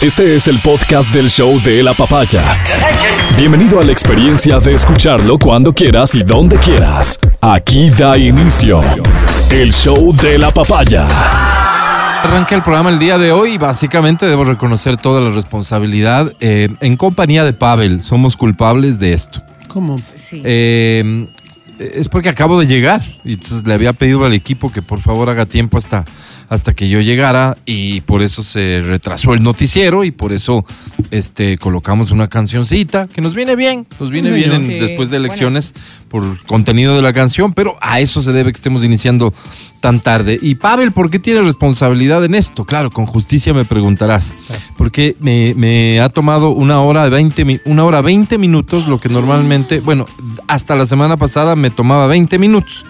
Este es el podcast del show de la papaya. Bienvenido a la experiencia de escucharlo cuando quieras y donde quieras. Aquí da inicio el show de la papaya. Arranca el programa el día de hoy y básicamente debo reconocer toda la responsabilidad eh, en compañía de Pavel. Somos culpables de esto. ¿Cómo? Sí. Eh, es porque acabo de llegar y entonces le había pedido al equipo que por favor haga tiempo hasta, hasta que yo llegara y por eso se retrasó el noticiero y por eso este, colocamos una cancioncita que nos viene bien, nos viene Sí, bien en- Sí, después de elecciones por contenido de la canción, pero a eso se debe que estemos iniciando tan tarde. Y Pavel, ¿por qué tiene responsabilidad en esto? Claro, con justicia me preguntarás. Porque me, me ha tomado una hora, 20, mi- una hora 20 minutos, lo que normalmente, bueno, hasta la semana pasada me tomaba 20 minutos.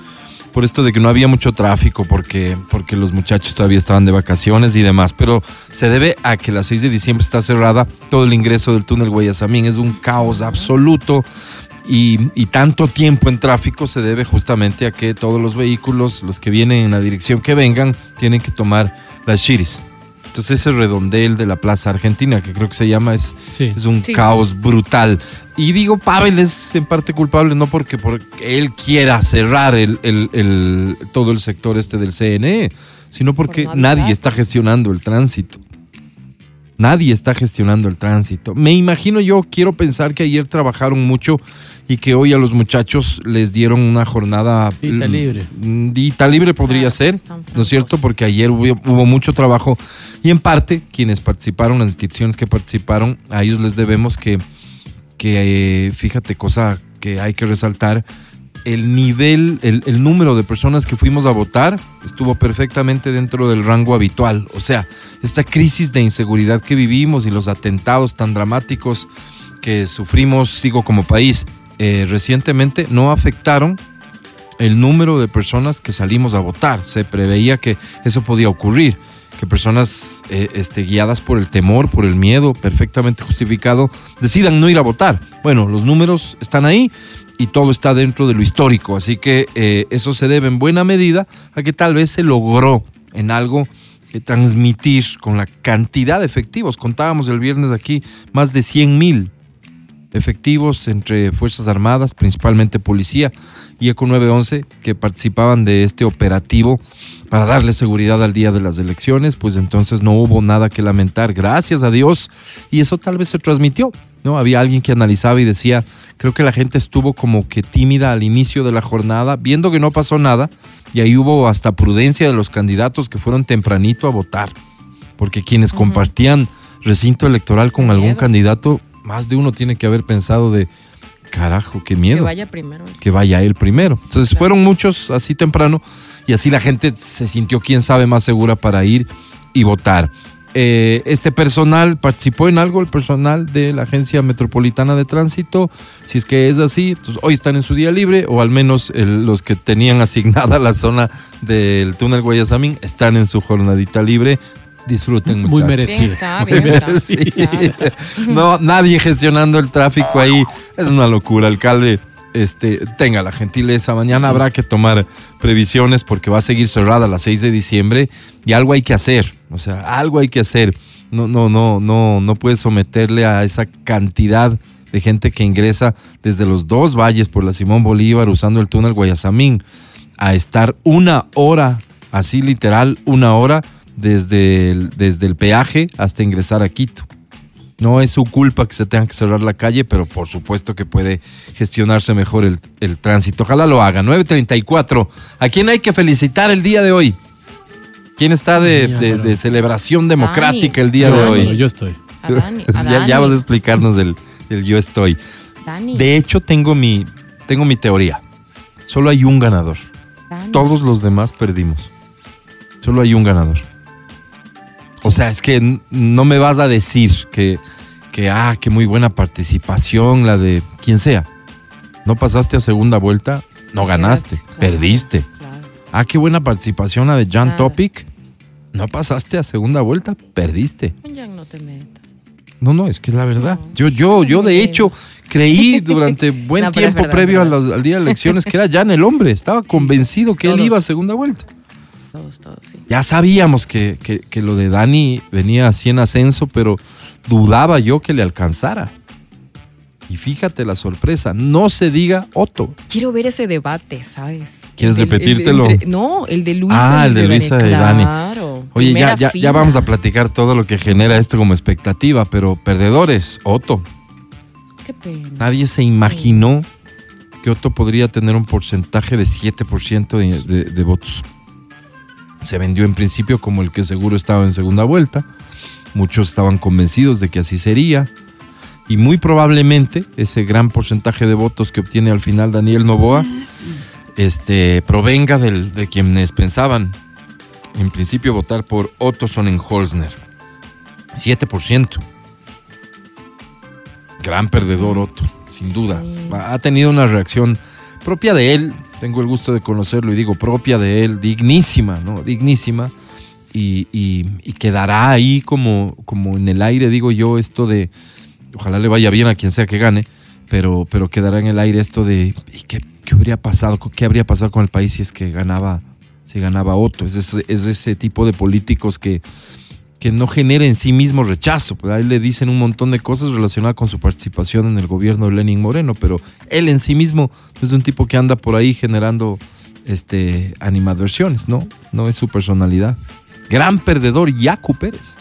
Por esto de que no había mucho tráfico, porque, porque los muchachos todavía estaban de vacaciones y demás. Pero se debe a que la 6 de diciembre está cerrada todo el ingreso del túnel Guayasamín. Es un caos absoluto. Y, y tanto tiempo en tráfico se debe justamente a que todos los vehículos, los que vienen en la dirección que vengan, tienen que tomar las chiris. Entonces ese redondel de la Plaza Argentina, que creo que se llama, es, Sí. es un Sí. caos brutal. Y digo, Pavel es en parte culpable, no porque, porque él quiera cerrar el, el- el- todo el sector este del CNE, sino porque Por no avisar. nadie está gestionando el tránsito. Nadie está gestionando el tránsito. Me imagino yo, quiero pensar que ayer trabajaron mucho y que hoy a los muchachos les dieron una jornada... Dita mm, libre. mm, Dita libre podría Ah, ser, ¿no es cierto? Porque ayer hubo, hubo mucho trabajo y en parte quienes participaron, las instituciones que participaron, a ellos les debemos que, que eh, fíjate, cosa que hay que resaltar, el nivel, el, número de personas que fuimos a votar estuvo perfectamente dentro del rango habitual. O sea, esta crisis de inseguridad que vivimos y los atentados tan dramáticos que sufrimos, sigo como país, eh, recientemente no afectaron el número de personas que salimos a votar. Se preveía que eso podía ocurrir, que personas eh, este, guiadas por el temor, por el miedo, perfectamente justificado, decidan no ir a votar. Bueno, los números están ahí y todo está dentro de lo histórico, así que eh, eso se debe en buena medida a que tal vez se logró en algo eh, transmitir con la cantidad de efectivos. Contábamos el viernes aquí más de 100 mil efectivos entre Fuerzas Armadas, principalmente policía y ECO 911, que participaban de este operativo para darle seguridad al día de las elecciones, pues entonces no hubo nada que lamentar, gracias a Dios, y eso tal vez se transmitió, ¿no? Había alguien que analizaba y decía, creo que la gente estuvo como que tímida al inicio de la jornada, viendo que no pasó nada, y ahí hubo hasta prudencia de los candidatos que fueron tempranito a votar, porque quienes compartían recinto electoral con algún candidato, más de uno tiene que haber pensado de, carajo, qué miedo Que vaya primero. que vaya él primero. Entonces fueron muchos así temprano y así la gente se sintió, quién sabe, más segura para ir y votar. Eh, este personal participó en algo, el personal de la Agencia Metropolitana de Tránsito. Si es que es así, entonces hoy están en su día libre, o al menos el- los que tenían asignada la zona del túnel Guayasamín están en su jornadita libre. Disfruten muchachos. Muy merecido. Está. No, nadie gestionando el tráfico ahí. Es una locura, alcalde. Este, tenga la gentileza. Mañana habrá que tomar previsiones porque va a seguir cerrada a las 6 de diciembre y algo hay que hacer. O sea, algo hay que hacer. No, no, no, no, no puedes someterle a esa cantidad de gente que ingresa desde los dos valles por la Simón Bolívar usando el túnel Guayasamín a estar una hora, así literal, una hora desde el, desde el peaje hasta ingresar a Quito. No es su culpa que se tenga que cerrar la calle, pero por supuesto que puede gestionarse mejor el, el tránsito. Ojalá lo haga. 934. ¿A quién hay que felicitar el día de hoy? ¿Quién está de, celebración democrática el día de hoy? yo estoy. A Dani, a ya, vas a explicarnos el, el yo estoy. Dani, De hecho, tengo mi, tengo mi teoría. Solo hay un ganador. Dani. Todos los demás perdimos. Solo hay un ganador. O sea, es que no me vas a decir que, que, ah, qué muy buena participación la de quien sea. No pasaste a segunda vuelta, no ganaste, Claro, perdiste. claro. Ah, qué buena participación la de Jan Claro. Topic. No pasaste a segunda vuelta, perdiste. Con Jan no te metas. No, no, es que es la verdad. No. Yo, yo, yo de hecho creí durante buen No, tiempo verdad, previo a los- al día de elecciones que era Jan el hombre. Estaba convencido que él iba a segunda vuelta. Todos, todos, sí. Ya sabíamos que, que- que lo de Dani venía así en ascenso, pero dudaba yo que le alcanzara. Y fíjate la sorpresa, no se diga Otto. Quiero ver ese debate, ¿sabes? ¿Quieres El del- el de- repetírtelo? no, el de Luisa. Ah, el de Luisa y Dani. Claro. Oye, ya, ya, vamos a platicar todo lo que genera esto como expectativa, pero perdedores, Otto. Qué pena. Nadie se imaginó que Otto podría tener un porcentaje de 7% de, de- de votos. Se vendió en principio como el que seguro estaba en segunda vuelta. Muchos estaban convencidos de que así sería. Y muy probablemente ese gran porcentaje de votos que obtiene al final Daniel Novoa este, provenga del- de quienes pensaban en principio votar por Otto Sonnenholzner. 7%. Gran perdedor Otto, sin duda. Sí. Ha tenido una reacción propia de él, tengo el gusto de conocerlo y digo propia de él, dignísima, ¿no? Dignísima. Y, y- quedará ahí como, como en el aire, digo yo, esto de, ojalá le vaya bien a quien sea que gane, pero, pero quedará en el aire esto de, ¿y qué, qué habría pasado? ¿Qué habría pasado con el país si es que ganaba, si ganaba Otto? Es ese, es ese tipo de políticos que, que no genera en sí mismo rechazo. Pues ahí le dicen un montón de cosas relacionadas con su participación en el gobierno de Lenin Moreno, pero él en sí mismo no es un tipo que anda por ahí generando este, animadversiones, ¿no? No es su personalidad. Gran perdedor, Yacu Pérez.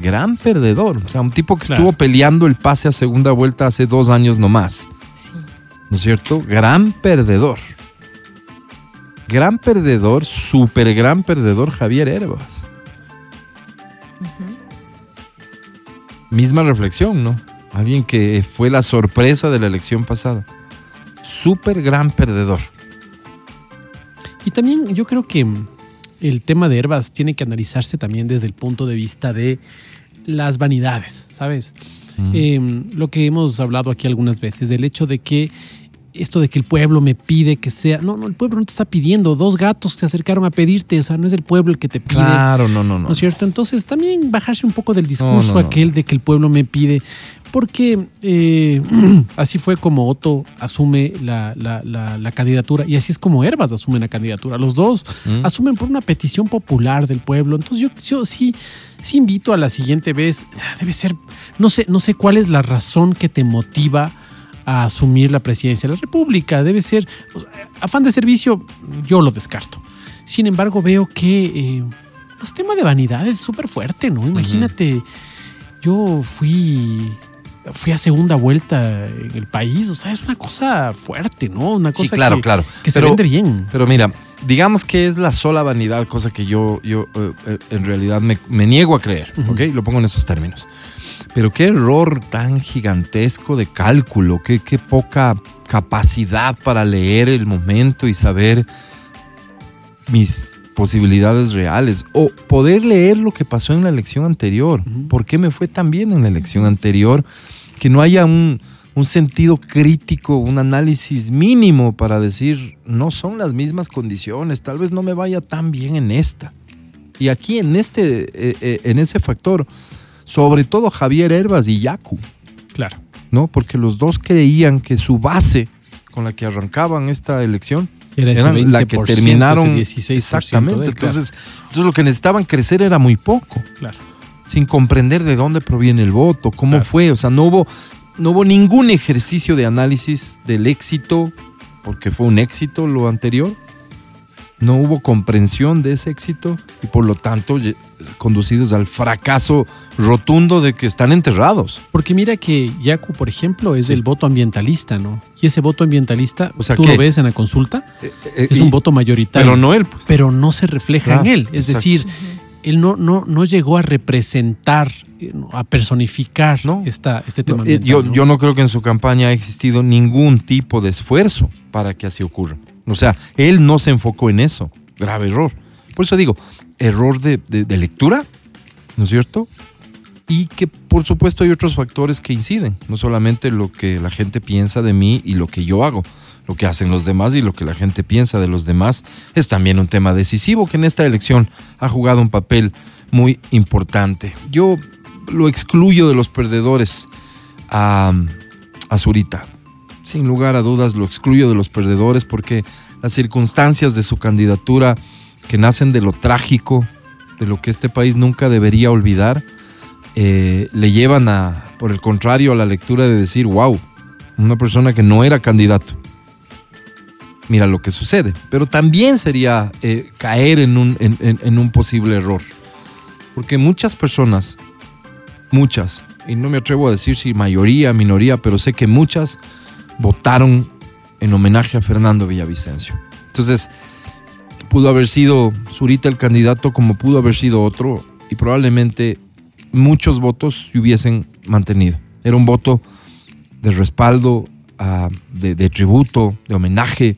Gran perdedor. O sea, un tipo que Claro. estuvo peleando el pase a segunda vuelta hace dos años nomás. Sí. ¿no es cierto? Gran perdedor. Gran perdedor, súper gran perdedor Javier Herbas. Misma reflexión, ¿no? Alguien que fue la sorpresa de la elección pasada. Súper gran perdedor. Y también yo creo que el tema de Herbas tiene que analizarse también desde el punto de vista de las vanidades, ¿sabes? Eh, lo que hemos hablado aquí algunas veces, el hecho de que esto de que el pueblo me pide que sea. No, no, el pueblo no te está pidiendo. Dos gatos se acercaron a pedirte. O sea, no es el pueblo el que te pide. Claro, no, no, no. ¿No es cierto? Entonces también bajarse un poco del discurso No, no, no. aquel de que el pueblo me pide, porque eh, así fue como Otto asume la, la- la- la candidatura y así es como Herbas asume la candidatura. Los dos Mm. asumen por una petición popular del pueblo. Entonces yo, yo sí, sí invito a la siguiente vez, debe ser, no sé, no sé cuál es la razón que te motiva a asumir la presidencia de la República. Debe ser o sea, afán de servicio, yo lo descarto. Sin embargo, veo que eh, el tema de vanidad es súper fuerte, ¿no? Imagínate, yo fui, fui a segunda vuelta en el país, o sea, es una cosa fuerte, ¿no? Una cosa Sí, claro, que, claro. que se Pero- vende bien. Pero mira, digamos que es la sola vanidad, cosa que yo, yo eh, eh, en realidad me, me niego a creer, Ujú. ¿ok? Lo pongo en esos términos. Pero qué error tan gigantesco de cálculo, qué, qué poca capacidad para leer el momento y saber mis posibilidades reales o poder leer lo que pasó en la elección anterior. ¿Por qué me fue tan bien en la elección anterior? Que no haya un, un sentido crítico, un análisis mínimo para decir, no son las mismas condiciones, tal vez no me vaya tan bien en esta. Y aquí en, este, eh, eh, en ese factor, sobre todo Javier Herbas y Yacu, Claro. ¿no? Porque los dos creían que su base con la que arrancaban esta elección Era ese eran la que 20%, terminaron ese 16% exactamente. él, claro. entonces, entonces lo que necesitaban crecer era muy poco, Claro. sin comprender de dónde proviene el voto, cómo Claro. fue, o sea, no hubo no hubo ningún ejercicio de análisis del éxito, porque fue un éxito lo anterior. No hubo comprensión de ese éxito y por lo tanto conducidos al fracaso rotundo de que están enterrados. Porque mira que Yacu, por ejemplo, es el voto ambientalista, ¿no? Y ese voto ambientalista, O sea, tú ¿qué? lo ves en la consulta, Eh, es y- un voto mayoritario. Pero no él. pues. pero no se refleja Claro, en él. Es exacto. decir, él no, no, no llegó a representar, eh, a personificar No. esta, este tema. No, eh, ambiental, yo, ¿no? yo no creo que en su campaña ha existido ningún tipo de esfuerzo para que así ocurra. O sea, él no se enfocó en eso. Grave error. Por eso digo, error de, de- lectura, ¿no es cierto? Y que por supuesto hay otros factores que inciden, no solamente lo que la gente piensa de mí y lo que yo hago, lo que hacen los demás y lo que la gente piensa de los demás es también un tema decisivo que en esta elección ha jugado un papel muy importante. Yo lo excluyo de los perdedores a, a Zurita. Sin lugar a dudas lo excluyo de los perdedores porque las circunstancias de su candidatura que nacen de lo trágico, de lo que este país nunca debería olvidar, eh, le llevan a, por el contrario, a la lectura de decir, wow, una persona que no era candidato. Mira lo que sucede. Pero también sería eh, caer en un, en- en- en un posible error. Porque muchas personas, muchas, y no me atrevo a decir si mayoría, minoría, pero sé que muchas votaron en homenaje a Fernando Villavicencio. Entonces, pudo haber sido Zurita el candidato como pudo haber sido otro y probablemente muchos votos se hubiesen mantenido. Era un voto de respaldo, ah, de, de tributo, de homenaje,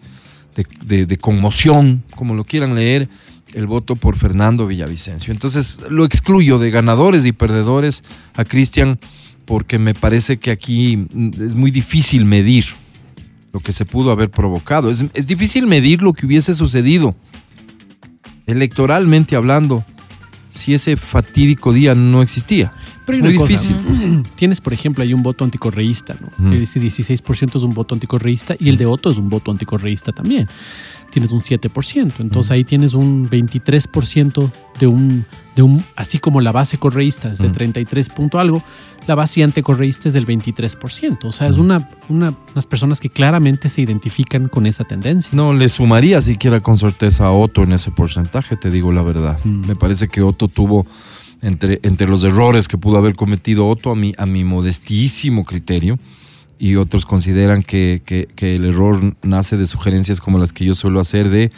de, de- de conmoción, como lo quieran leer, el voto por Fernando Villavicencio. Entonces lo excluyo de ganadores y perdedores a Cristian porque me parece que aquí mm, es muy difícil medir lo que se pudo haber provocado. Es, es difícil medir lo que hubiese sucedido electoralmente hablando si ese fatídico día no existía. Pero hay Es muy una cosa, difícil. tienes, por ejemplo, hay un voto anticorreísta, ¿no? Ujú. Ese 16% es un voto anticorreísta y el de Otto es un voto anticorreísta también. Tienes un 7%, entonces ahí tienes un 23% de un, de un, así como la base correísta es de 33 punto algo, la base anticorreísta es del 23%. O sea, es una, una- unas personas que claramente se identifican con esa tendencia. No le sumaría siquiera con certeza a Otto en ese porcentaje, te digo la verdad. Mm. Me parece que Otto tuvo entre, entre los errores que pudo haber cometido Otto a mi, a mi modestísimo criterio. Y otros consideran que, que- que el error nace de sugerencias como las que yo suelo hacer de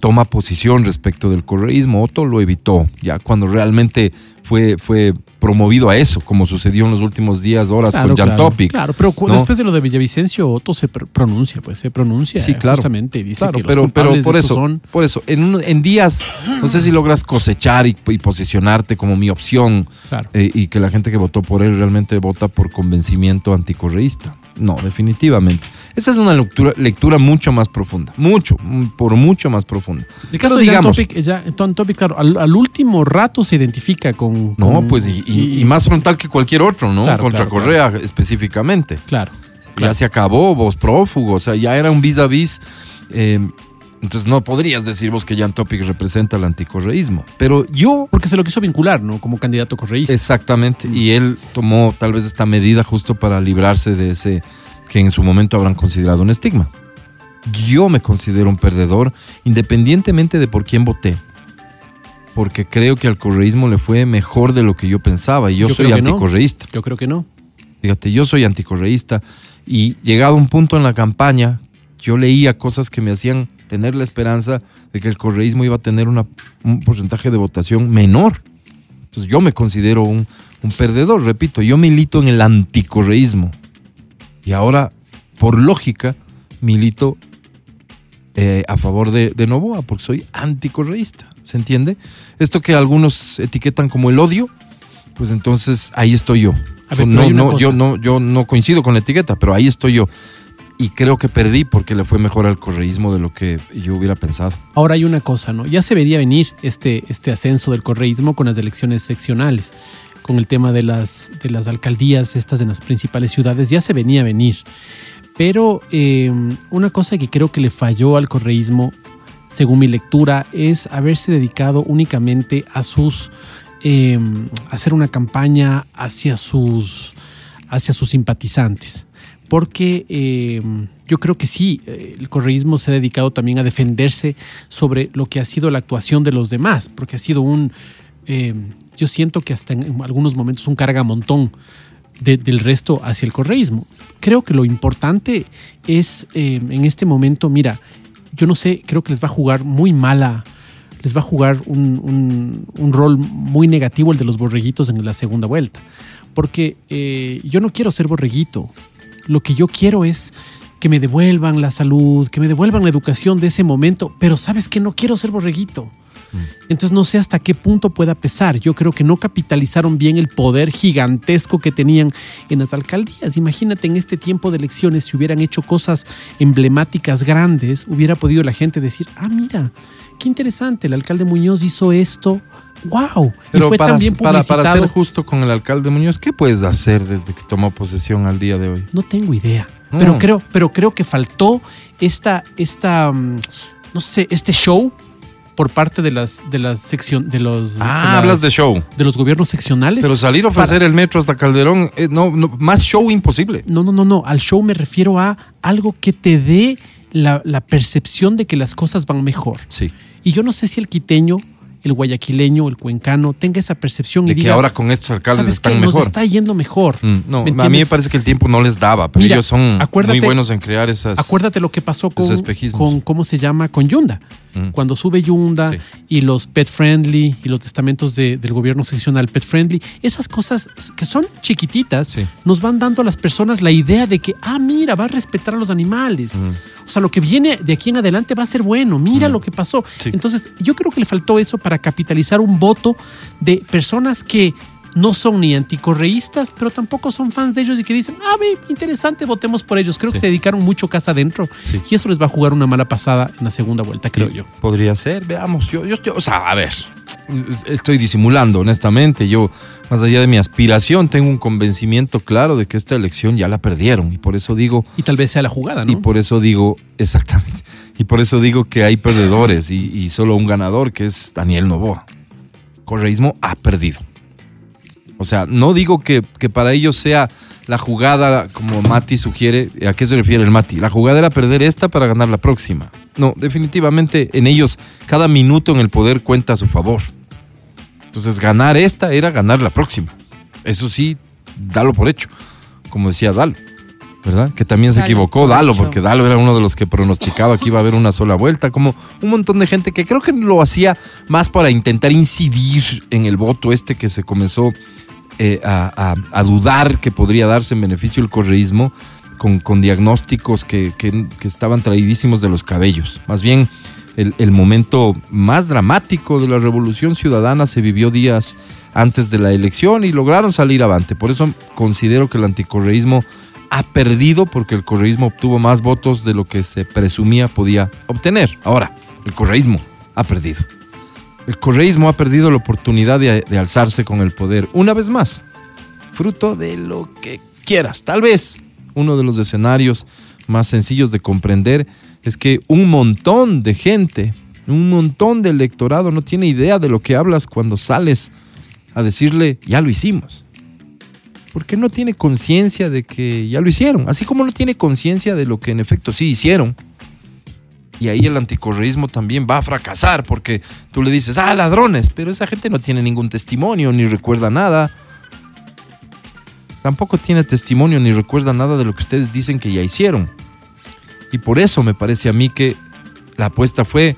toma posición respecto del correísmo. Otto lo evitó, ya cuando realmente fue, fue promovido a eso, como sucedió en los últimos días, horas con Jan claro, Topic. claro, pero después de lo de Villavicencio, Otto se pr- pronuncia, pues se pronuncia Sí, claro. justamente y dice Claro, que los pero, pero culpables por eso, son por eso, en, un- en días, no sé si logras cosechar y, y posicionarte como mi opción Claro. eh, y que la gente que votó por él realmente vota por convencimiento anticorreísta. No, definitivamente. Esta es una lectura, lectura mucho más profunda, mucho, mm, por mucho más profunda. El caso de digamos, Topic, ya, Topic, claro, al, al último rato se identifica con. no, con- pues y, y- y más frontal que cualquier otro, ¿no? Claro, Contra claro, Correa específicamente. Claro. Ya se acabó, vos prófugo, o sea, ya era un vis a vis. eh, entonces no podrías decir vos que Jan Topic representa el anticorreísmo. Pero yo Porque se lo quiso vincular, ¿no? Como candidato correísta. Exactamente. Y él tomó tal vez esta medida justo para librarse de ese que en su momento habrán considerado un estigma. Yo me considero un perdedor independientemente de por quién voté. Porque creo que al correísmo le fue mejor de lo que yo pensaba y yo, Yo soy no. anticorreísta. Yo creo que no. Fíjate, yo soy anticorreísta y llegado a un punto en la campaña, yo leía cosas que me hacían tener la esperanza de que el correísmo iba a tener una- un porcentaje de votación menor. Entonces yo me considero un, un perdedor, repito, yo milito en el anticorreísmo. Y ahora, por lógica, milito eh, a favor de, de Novoa, porque soy anticorreísta. ¿Se entiende? Esto que algunos etiquetan como el odio, pues entonces ahí estoy yo. Ver, no, no, yo no, yo no coincido con la etiqueta, pero ahí estoy yo. Y creo que perdí porque le fue mejor al correísmo de lo que yo hubiera pensado. Ahora hay una cosa, ¿no? Ya se vería venir este, este ascenso del correísmo con las elecciones seccionales, con el tema de las, de las alcaldías, estas en las principales ciudades, ya se venía a venir. Pero eh, una cosa que creo que le falló al correísmo, según mi lectura, es haberse dedicado únicamente a sus eh, hacer una campaña hacia sus hacia sus simpatizantes. Porque eh, yo creo que sí, eh, el correísmo se ha dedicado también a defenderse sobre lo que ha sido la actuación de los demás, porque ha sido un, eh, yo siento que hasta en algunos momentos un cargamontón de- del resto hacia el correísmo. Creo que lo importante es en este momento, mira, yo no sé, creo que les va a jugar muy mala, les va a jugar un, un- rol muy negativo el de los borreguitos en la segunda vuelta. Porque yo no quiero ser borreguito. Lo que yo quiero es que me devuelvan la salud, que me devuelvan la educación de ese momento, pero sabes que no quiero ser borreguito. Entonces no sé hasta qué punto pueda pesar. Yo creo que no capitalizaron bien el poder gigantesco que tenían en las alcaldías. Imagínate en este tiempo de elecciones, si hubieran hecho cosas emblemáticas grandes, hubiera podido la gente decir, ah, mira, qué interesante, el alcalde Muñoz hizo esto. ¡Wow! Pero y fue para, bien para, para ser justo con el alcalde Muñoz, ¿qué puedes hacer desde que tomó posesión al día de hoy? No tengo idea. Mm. Pero creo, pero creo que faltó esta, esta, mm, no sé, este show por parte de las de las sección de los Ah, de las- hablas de show. de los gobiernos seccionales. Pero salir a ofrecer el metro hasta Calderón, eh, no, no, más show imposible. No, no, no, no. Al show me refiero a algo que te dé la, la percepción de que las cosas van mejor. Sí. Y yo no sé si el quiteño, el guayaquileño, el cuencano tenga esa percepción De y que diga, ahora con estos alcaldes ¿sabes están mejor. Nos está yendo mejor. Mm, no, ¿Me a mí me parece que el tiempo no les daba, pero Mira, ellos son muy buenos en crear esas. Acuérdate lo que pasó con, con ¿cómo se llama? Con Yunda. Mm. Cuando sube Yunda Sí. y los pet friendly y los testamentos de- del gobierno seccional pet friendly, esas cosas que son chiquititas Sí. nos van dando a las personas la idea de que, ah, mira, va a respetar a los animales. Mm. O sea, lo que viene de aquí en adelante va a ser bueno. Mira lo que pasó. Sí. Entonces, yo creo que le faltó eso para capitalizar un voto de personas que no son ni anticorreístas, pero tampoco son fans de ellos y que dicen, ah, ve, interesante, votemos por ellos. Creo que se dedicaron mucho casa adentro Sí. y eso les va a jugar una mala pasada en la segunda vuelta, creo Sí, yo. Podría ser, veamos. Yo, yo, yo- o sea, a ver, estoy disimulando, honestamente. Yo, más allá de mi aspiración, tengo un convencimiento claro de que esta elección ya la perdieron. Y por eso digo, Y tal vez sea la jugada, ¿no? y por eso digo, exactamente. Y por eso digo que hay perdedores y, y solo un ganador, que es Daniel Novoa. Correísmo ha perdido. O sea, no digo que, que para ellos sea la jugada como Mati sugiere. ¿A qué se refiere el Mati? La jugada era perder esta para ganar la próxima. No, definitivamente en ellos cada minuto en el poder cuenta a su favor. Entonces ganar esta era ganar la próxima. Eso sí, dalo por hecho. Como decía Dalo. ¿Verdad? Que también se equivocó Dalo, porque Dalo era uno de los que pronosticaba que iba a haber una sola vuelta, como un montón de gente que creo que lo hacía más para intentar incidir en el voto este que se comenzó eh, a, a- a dudar que podría darse en beneficio el correísmo con, con diagnósticos que, que- que estaban traidísimos de los cabellos. Más bien, el, el momento más dramático de la revolución ciudadana se vivió días antes de la elección y lograron salir avante. Por eso considero que el anticorreísmo ha perdido porque el correísmo obtuvo más votos de lo que se presumía podía obtener. Ahora, el correísmo ha perdido. El correísmo ha perdido la oportunidad de, de alzarse con el poder una vez más, fruto de lo que quieras. Tal vez uno de los escenarios más sencillos de comprender es que un montón de gente, un montón de electorado no tiene idea de lo que hablas cuando sales a decirle, ya lo hicimos. Porque no tiene conciencia de que ya lo hicieron, así como no tiene conciencia de lo que en efecto sí hicieron. Y ahí el anticorreísmo también va a fracasar porque tú le dices, ah, ladrones, pero esa gente no tiene ningún testimonio ni recuerda nada. Tampoco tiene testimonio ni recuerda nada de lo que ustedes dicen que ya hicieron. Y por eso me parece a mí que la apuesta fue,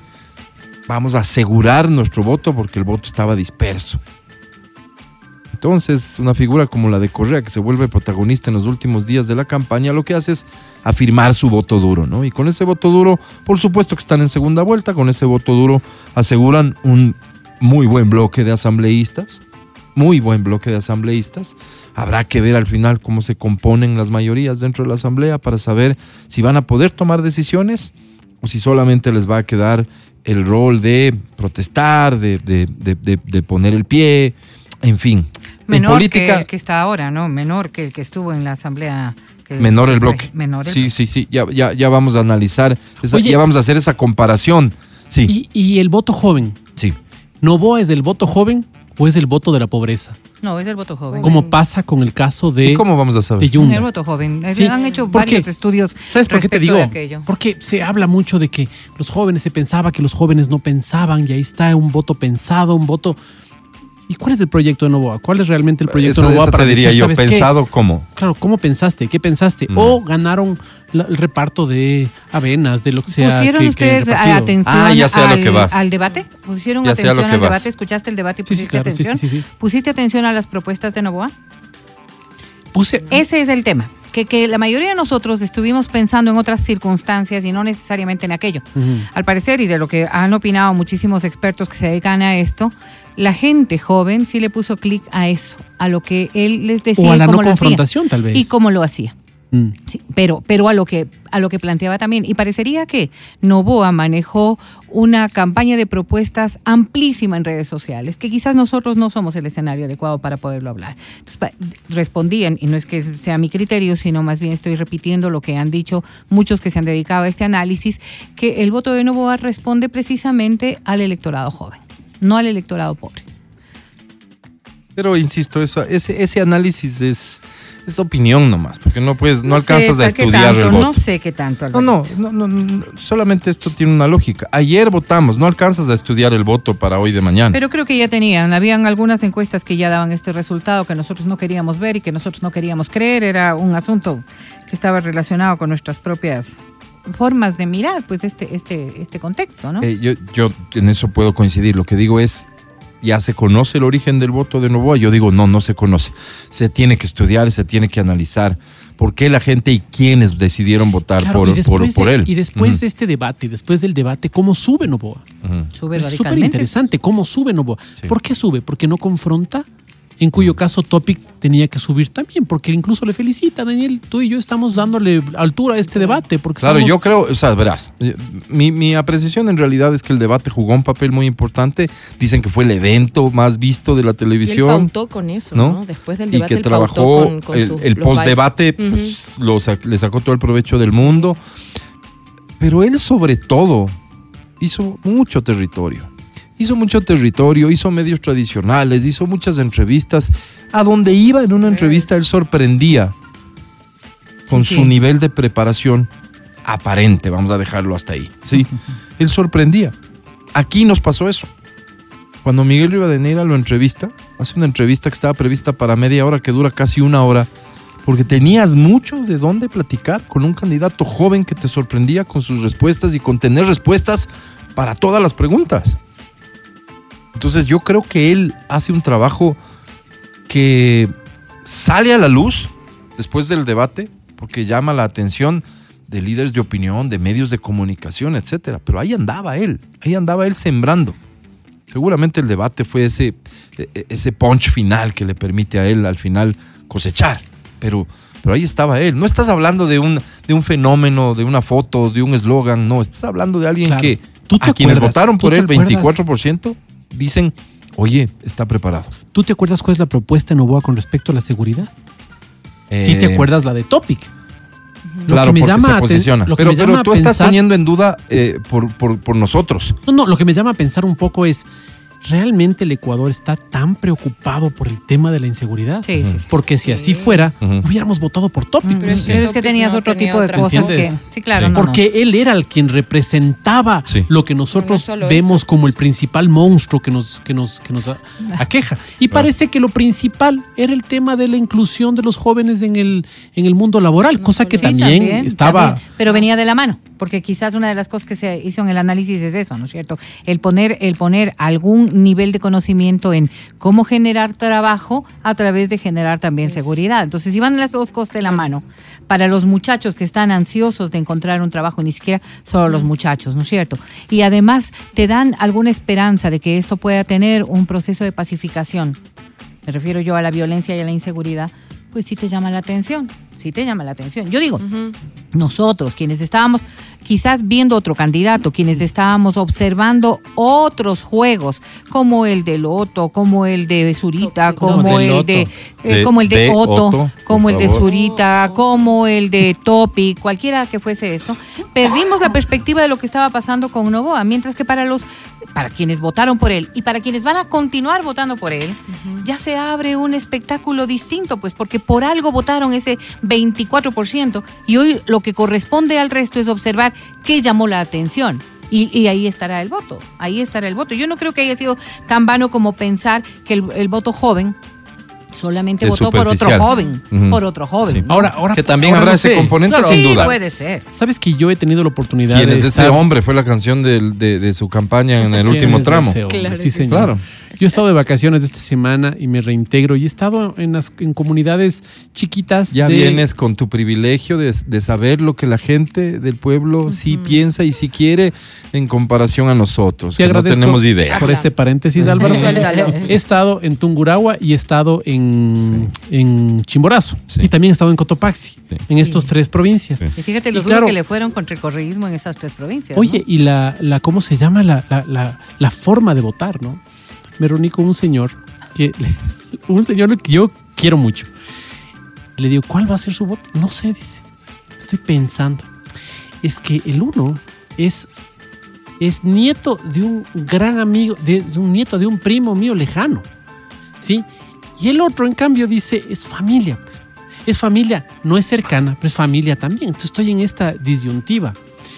vamos a asegurar nuestro voto porque el voto estaba disperso. Entonces, una figura como la de Correa, que se vuelve protagonista en los últimos días de la campaña, lo que hace es afirmar su voto duro, ¿no? Y con ese voto duro, por supuesto que están en segunda vuelta, con ese voto duro aseguran un muy buen bloque de asambleístas, muy buen bloque de asambleístas. Habrá que ver al final cómo se componen las mayorías dentro de la asamblea para saber si van a poder tomar decisiones o si solamente les va a quedar el rol de protestar, de, de- de- de- poner el pie, en fin. Menor en política, que el que está ahora, ¿no? Menor que el que estuvo en la asamblea. que- menor el bloque. Menor el sí, bloque. sí, sí, ya, ya, ya vamos a analizar, esa- Oye. ya vamos a hacer esa comparación. Sí, Y, y el voto joven. sí. ¿Novoa es del voto joven o es del voto de la pobreza? No, es el voto joven. Como pasa con el caso de, ¿Y cómo vamos a de saber? El voto joven. Eh, Sí, Han hecho ¿por qué? varios estudios. ¿Sabes por qué te digo? Porque se habla mucho de que los jóvenes se pensaba que los jóvenes no pensaban y ahí está un voto pensado, un voto. ¿Y cuál es el proyecto de Novoa? ¿Cuál es realmente el proyecto Eso, de Novoa eso para te diría decir, yo, ¿sabes qué? pensado cómo. Claro, ¿cómo pensaste? ¿Qué pensaste? No. O ganaron la- el reparto de avenas, de lo que sea. ¿Pusieron que- que ustedes repartido? atención Ah, ya sé a lo al, que vas. al debate? ¿Pusieron Ya atención que al vas. debate? ¿Escuchaste el debate y Sí, sí, pusiste claro, sí, atención? sí, sí, sí. ¿Pusiste atención a las propuestas de Novoa? Puse, Ese es el tema. Que, que la mayoría de nosotros estuvimos pensando en otras circunstancias y no necesariamente en aquello. Al parecer, y de lo que han opinado muchísimos expertos que se dedican a esto, la gente joven sí le puso clic a eso, a lo que él les decía O a y la cómo no hacía. confrontación, tal vez. Y cómo lo hacía. Mm. Sí, pero, pero a lo que a lo que planteaba también. Y parecería que Novoa manejó una campaña de propuestas amplísima en redes sociales, que quizás nosotros no somos el escenario adecuado para poderlo hablar. Entonces, respondían, y no es que sea mi criterio, sino más bien estoy repitiendo lo que han dicho muchos que se han dedicado a este análisis, que el voto de Novoa responde precisamente al electorado joven, no al electorado pobre. Pero insisto, ese, ese análisis es, es opinión nomás, porque no puedes, no, alcanzas sé a estudiar tanto, el voto. No sé qué tanto. No, no, no, no, no, solamente esto tiene una lógica. Ayer votamos, no alcanzas a estudiar el voto para hoy de mañana. Pero creo que ya tenían, habían algunas encuestas que ya daban este resultado que nosotros no queríamos ver y que nosotros no queríamos creer, era un asunto que estaba relacionado con nuestras propias formas de mirar pues este este este contexto, ¿no? Eh, yo, yo en eso puedo coincidir. Lo que digo es, ya se conoce el origen del voto de Novoa. Yo digo, no, no se conoce. Se tiene que estudiar, se tiene que analizar por qué la gente y quiénes decidieron votar Claro, por, y después, por, por de, él. y después de este debate, después del debate, ¿cómo sube Novoa? Sube Es súper interesante cómo sube Novoa. Sí. ¿Por qué sube? ¿Porque no confronta? En cuyo caso Topic tenía que subir también, porque incluso le felicita, Daniel, tú y yo estamos dándole altura a este debate. Porque Claro, estamos- yo creo, o sea, verás, eh, mi, mi apreciación en realidad es que el debate jugó un papel muy importante. Dicen que fue el evento más visto de la Y él televisión. pautó con eso, ¿no? ¿no? Después del y debate que él pautó trabajó con, con el, post-debate, pues, lo le sacó todo el provecho del mundo. Pero él sobre todo hizo mucho territorio. Hizo mucho territorio, hizo medios tradicionales, hizo muchas entrevistas. A donde iba en una entrevista él sorprendía con Sí, su nivel de preparación aparente, vamos a dejarlo hasta ahí. Sí, él sorprendía. Aquí nos pasó eso. Cuando Miguel Rivadeneira lo entrevista, hace una entrevista que estaba prevista para media hora, que dura casi una hora, porque tenías mucho de dónde platicar con un candidato joven que te sorprendía con sus respuestas y con tener respuestas para todas las preguntas. Entonces yo creo que él hace un trabajo que sale a la luz después del debate, porque llama la atención de líderes de opinión, de medios de comunicación, etcétera. Pero ahí andaba él, ahí andaba él sembrando. Seguramente el debate fue ese, e- e- ese punch final que le permite a él al final cosechar. Pero, pero ahí estaba él. No estás hablando de un, de un fenómeno, de una foto, de un eslogan. No, estás hablando de alguien Claro. que ¿Tú te a quienes votaron ¿Tú por él, acuerdas? 24%, dicen, oye, está preparado. ¿Tú te acuerdas cuál es la propuesta de Novoa con respecto a la seguridad? sí te Eh, acuerdas la de Topic. Lo Claro, que me porque llama se posiciona. lo que Pero, me pero llama tú estás poniendo en duda eh, por, por, por nosotros. No, no, lo que me llama a pensar un poco es, ¿realmente el Ecuador está tan preocupado por el tema de la inseguridad? Sí, sí, sí. Porque si así fuera, hubiéramos votado por Topic. Pero, Sí. pero es que tenías no otro tenía tipo de cosas que sí, claro, Sí. no, no. Porque él era el quien representaba Sí. lo que nosotros vemos eso. como el principal monstruo que nos, que nos, que nos a- aqueja. Y parece que lo principal era el tema de la inclusión de los jóvenes en el, en el mundo laboral, cosa que también, estaba... también, pero venía de la mano, porque quizás una de las cosas que se hizo en el análisis es eso, ¿no es cierto? El poner, el poner algún nivel de conocimiento en cómo generar trabajo a través de generar también seguridad. Entonces, si van las dos cosas de la mano, para los muchachos que están ansiosos de encontrar un trabajo, ni siquiera solo los muchachos, ¿no es cierto? Y además te dan alguna esperanza de que esto pueda tener un proceso de pacificación me refiero yo a la violencia y a la inseguridad, pues sí te llama la atención, sí te llama la atención. Yo digo, nosotros, quienes estábamos quizás viendo otro candidato, quienes estábamos observando otros juegos, como el de Loto, como el de Zurita, No, como de el de, eh, De- como el de, de Otto, Otto, como el de. Zurita, como el de Topi, cualquiera que fuese esto, perdimos la perspectiva de lo que estaba pasando con Novoa, mientras que para los para quienes votaron por él y para quienes van a continuar votando por él, ya se abre un espectáculo distinto, pues porque por algo votaron ese 24% y hoy lo que corresponde al resto es observar qué llamó la atención. Y, y ahí estará el voto, ahí estará el voto. Yo no creo que haya sido tan vano como pensar que el, el voto joven solamente Es votó por otro joven, por otro joven. Sí. ¿no? Ahora, ahora, Que también ahora habrá no ese sé. componente Claro, sin sí, duda. puede ser. Sabes que yo he tenido la oportunidad Quienes de de ese estar- hombre fue la canción del- de, de su campaña en el ¿Quién último es tramo. Claro sí, señor. Claro. Yo he estado de vacaciones esta semana y me reintegro y he estado en, las, en comunidades chiquitas. Ya de- vienes con tu privilegio de, de saber lo que la gente del pueblo sí piensa y sí quiere en comparación a nosotros, Te que no agradezco tenemos idea. por este paréntesis, Álvaro. He estado en Tungurahua y he estado en, en Chimborazo. Sí. Y también he estado en Cotopaxi, Sí. en estas tres provincias. Sí. Y fíjate Y lo claro- que le fueron contra el correísmo en esas tres provincias. Oye, ¿no? y la, la, ¿cómo se llama? La, la, la, la forma de votar, ¿no? Me reuní con un señor, que, un señor que yo quiero mucho. Le digo, ¿cuál va a ser su voto? No sé, dice. Estoy pensando. Es que el uno es, es nieto de un gran amigo, de, es un nieto de un primo mío lejano. ¿Sí? Y el otro, en cambio, dice, es familia, pues. Es familia, no es cercana, pero es familia también. Entonces estoy en esta disyuntiva.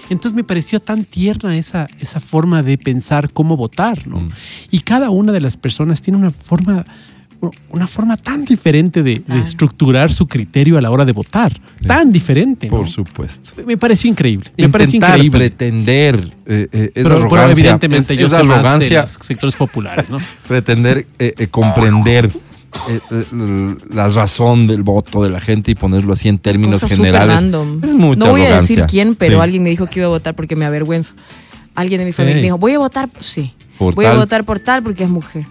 Entonces me pareció tan tierna esa, esa forma de pensar cómo votar, ¿no? Mm. Y cada una de las personas tiene una forma, una forma tan diferente de, estructurar su criterio a la hora de votar. Tan diferente, ¿no? Por supuesto. Me pareció increíble. Me parece Intentar increíble. pretender eh, eh, Pero, evidentemente es- yo más de los sectores populares, ¿no? pretender eh, eh, comprender la razón del voto de la gente y ponerlo así en términos Cosa generales. Es mucha no voy a decir quién, pero Sí. alguien me dijo que iba a votar porque me avergüenzo. Alguien de mi familia me dijo, voy a votar, sí. Por voy tal. a votar por tal porque es mujer.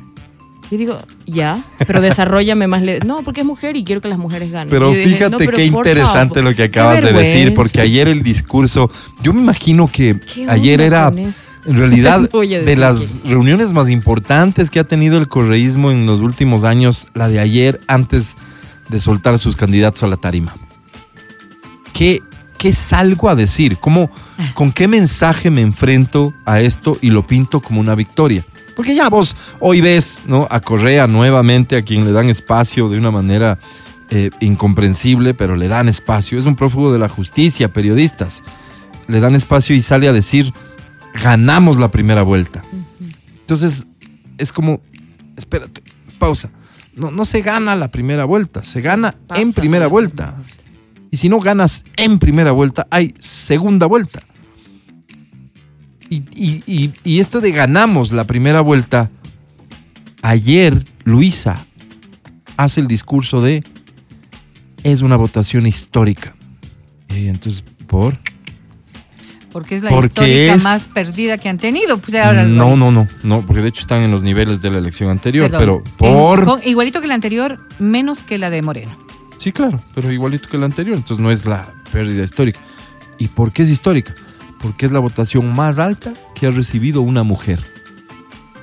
Y digo, ya, pero desarrollame más. le- No, porque es mujer y quiero que las mujeres ganen. Pero dije, fíjate no, pero qué interesante favor, lo que acabas de decir, porque ayer el discurso, yo me imagino que ¿Qué ayer era? En realidad, a de las reuniones más importantes que ha tenido el correísmo en los últimos años, la de ayer antes de soltar sus candidatos a la tarima. ¿Qué, qué salgo a decir? ¿Cómo, ¿Con qué mensaje me enfrento a esto y lo pinto como una victoria? Porque ya vos hoy ves ¿no? a Correa nuevamente, a quien le dan espacio de una manera eh, incomprensible, pero le dan espacio. Es un prófugo de la justicia, periodistas. Le dan espacio y sale a decir, ganamos la primera vuelta. Entonces, es como, espérate, pausa. No, no se gana la primera vuelta, se gana Pasa en primera vuelta. Y si no ganas en primera vuelta, hay segunda vuelta. Y, y- y- y esto de ganamos la primera vuelta, ayer Luisa hace el discurso de es una votación histórica. Y entonces, ¿por? Porque es la Porque histórica es- más perdida que han tenido. Pues ahora, No, no, no, no, porque de hecho están en los niveles de la elección anterior, Perdón. pero por... En- con- igualito que la anterior, menos que la de Moreno. Sí, claro, pero igualito que la anterior, entonces no es la pérdida histórica. ¿Y por qué es histórica? Porque es la votación más alta que ha recibido una mujer.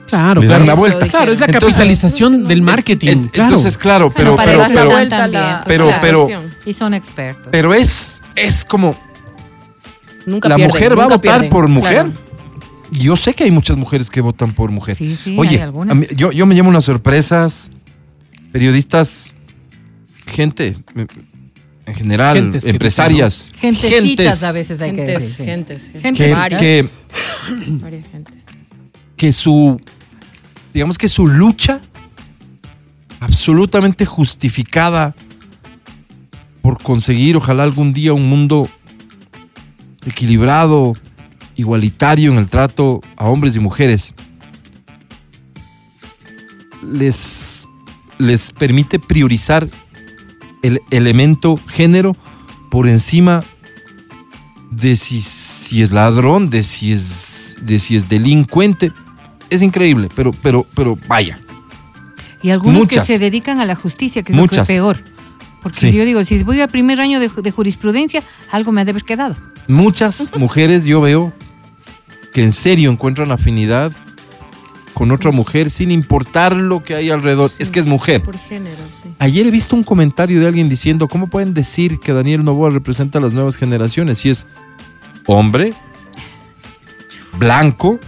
Claro, Le dan la vuelta. Claro, es la Entonces- capitalización del marketing. En- claro. Entonces, claro, pero, para pero, pero, la vuelta a también, la, pero- pero- cuestión. Y son expertos. pero es, es como Nunca la pierden, mujer va a votar pierden. por mujer. Claro. Yo sé que hay muchas mujeres que votan por mujer. Sí, sí, hay Oye, algunas. a mí- yo, yo me llamo unas sorpresas, periodistas, gente, eh, en general, Gentes, que empresarias, Gentecitas gentes a veces hay que Gentes, decir. sí. gentes, Gentes. que, varias, que, varias gentes. que su, digamos que su lucha absolutamente justificada por conseguir, ojalá algún día, un mundo equilibrado, igualitario en el trato a hombres y mujeres, les, les permite priorizar el elemento género por encima de si, si es ladrón, de si es, de si es delincuente. Es increíble, pero, pero, pero vaya. Y algunos Muchas. que se dedican a la justicia, que es Muchas. lo que es peor. Porque Sí. si yo digo, si voy al primer año de, de jurisprudencia, algo me ha de haber quedado. Muchas mujeres yo veo que en serio encuentran afinidad con otra mujer sin importar lo que hay alrededor. Es que es mujer. Por género, sí. Ayer he visto un comentario de alguien diciendo, ¿cómo pueden decir que Daniel Novoa representa a las nuevas generaciones? Si es hombre, blanco,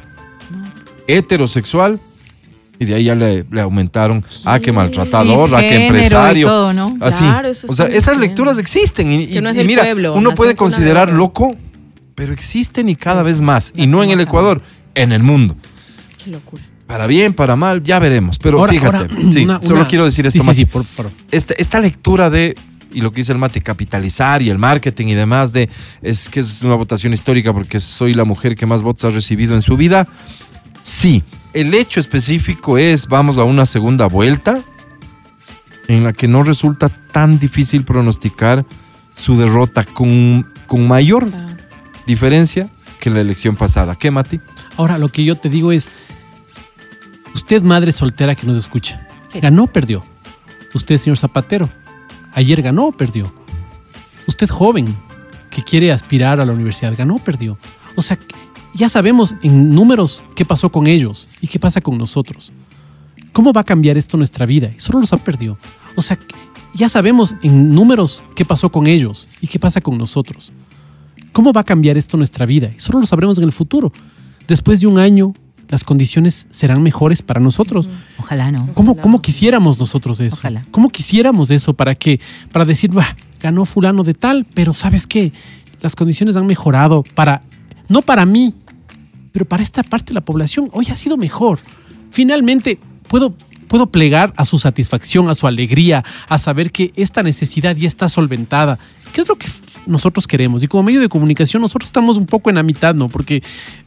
heterosexual, y de ahí ya le, le aumentaron, ah, qué maltratador, ah, qué empresario. todo, ¿no? Así. Claro, eso o sea, esas bien. lecturas existen. Y, no mira, pueblo, uno puede considerar loco, pero existen y cada vez más. Y no en el. Ecuador, en el mundo. Qué locura. Para bien, para mal, ya veremos. Pero Ahora- fíjate, ahora, sí, una- solo una- quiero decir esto sí, más. Sí, por. Esta, esta lectura de, y lo que dice el mate, capitalizar y el marketing y demás, de es que es una votación histórica porque soy la mujer que más votos ha recibido en su vida. Sí, el hecho específico es, vamos a una segunda vuelta en la que no resulta tan difícil pronosticar su derrota con, con mayor Claro. diferencia que la elección pasada. ¿Qué, Mati? Ahora, lo que yo te digo es, usted madre soltera que nos escucha, Sí. ganó o perdió. Usted, señor Zapatero, ayer ganó o perdió. Usted joven que quiere aspirar a la universidad, ganó o perdió. O sea, ya sabemos en números qué pasó con ellos y qué pasa con nosotros. ¿Cómo va a cambiar esto nuestra vida? Y solo los ha perdido. O sea, ya sabemos en números qué pasó con ellos y qué pasa con nosotros. ¿Cómo va a cambiar esto nuestra vida? Y solo lo sabremos en el futuro. Después de un año, las condiciones serán mejores para nosotros. Ojalá no. ¿Cómo, Ojalá. cómo quisiéramos nosotros eso? Ojalá. ¿Cómo quisiéramos eso para que, para decir, "Bah, ganó fulano de tal, pero ¿sabes qué? Las condiciones han mejorado para, no para mí, pero para esta parte de la población hoy ha sido mejor. Finalmente, puedo, puedo plegar a su satisfacción, a su alegría, a saber que esta necesidad ya está solventada. ¿Qué es lo que nosotros queremos? Y como medio de comunicación, nosotros estamos un poco en la mitad, ¿no? Porque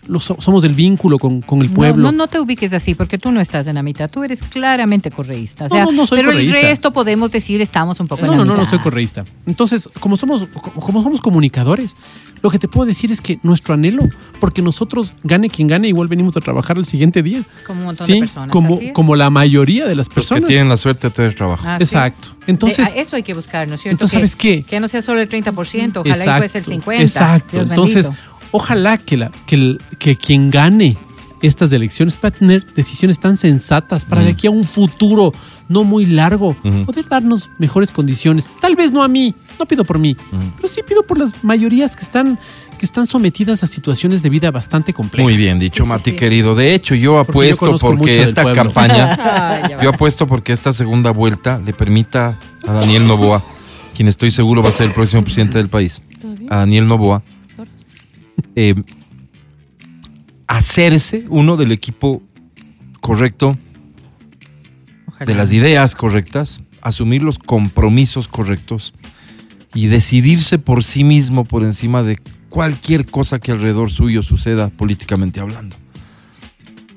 los- somos el vínculo con, con el pueblo. No, no, no te ubiques así, porque tú no estás en la mitad. Tú eres claramente correísta. O No, sea, no, no soy pero correísta. el resto podemos decir estamos un poco No, en la no, no, mitad. no soy correísta. Entonces, como somos, como somos comunicadores, lo que te puedo decir es que nuestro anhelo, porque nosotros, gane quien gane, igual venimos a trabajar el siguiente día. Como un montón de personas, como, como la mayoría de las Los que personas. tienen la suerte de tener trabajo. Exacto. Entonces, Eh, eso hay que buscar, ¿no es cierto? entonces, que, ¿sabes qué? Que no sea solo el 30%, ojalá y fuese el 50%. Exacto. Dios Entonces, bendito. Ojalá que, la, que, el- que quien gane estas elecciones pueda tener decisiones tan sensatas para de aquí a un futuro no muy largo poder darnos mejores condiciones. Tal vez no a mí, no pido por mí, pero sí pido por las mayorías que están, que están sometidas a situaciones de vida bastante complejas. Muy bien dicho, Sí, Mati sí. querido. De hecho, yo Porque yo apuesto porque esta campaña, Ay, yo apuesto porque esta segunda vuelta le permita a Daniel Novoa, quien estoy seguro va a ser el próximo presidente del país, a Daniel Novoa, eh, hacerse uno del equipo correcto, Ojalá. de las ideas correctas, asumir los compromisos correctos y decidirse por sí mismo por encima de cualquier cosa que alrededor suyo suceda políticamente hablando.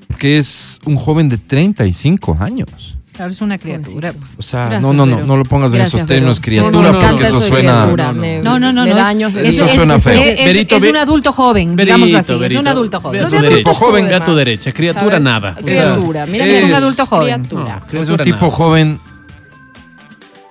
Porque es un joven de 35 años. Claro, es una criatura. pues. O sea, Gracias, no, no, no, no lo pongas en Gracias, esos términos, criatura, No, no, no, porque eso suena... criatura, no, me- No, no, me es- Eso es- suena feo. es- un adulto joven, digamos así. es un adulto joven. De adulto joven. Ve a tu derecha. Criatura ¿sabes? nada. Criatura, mira es un adulto joven. criatura. No, Es un tipo nada. joven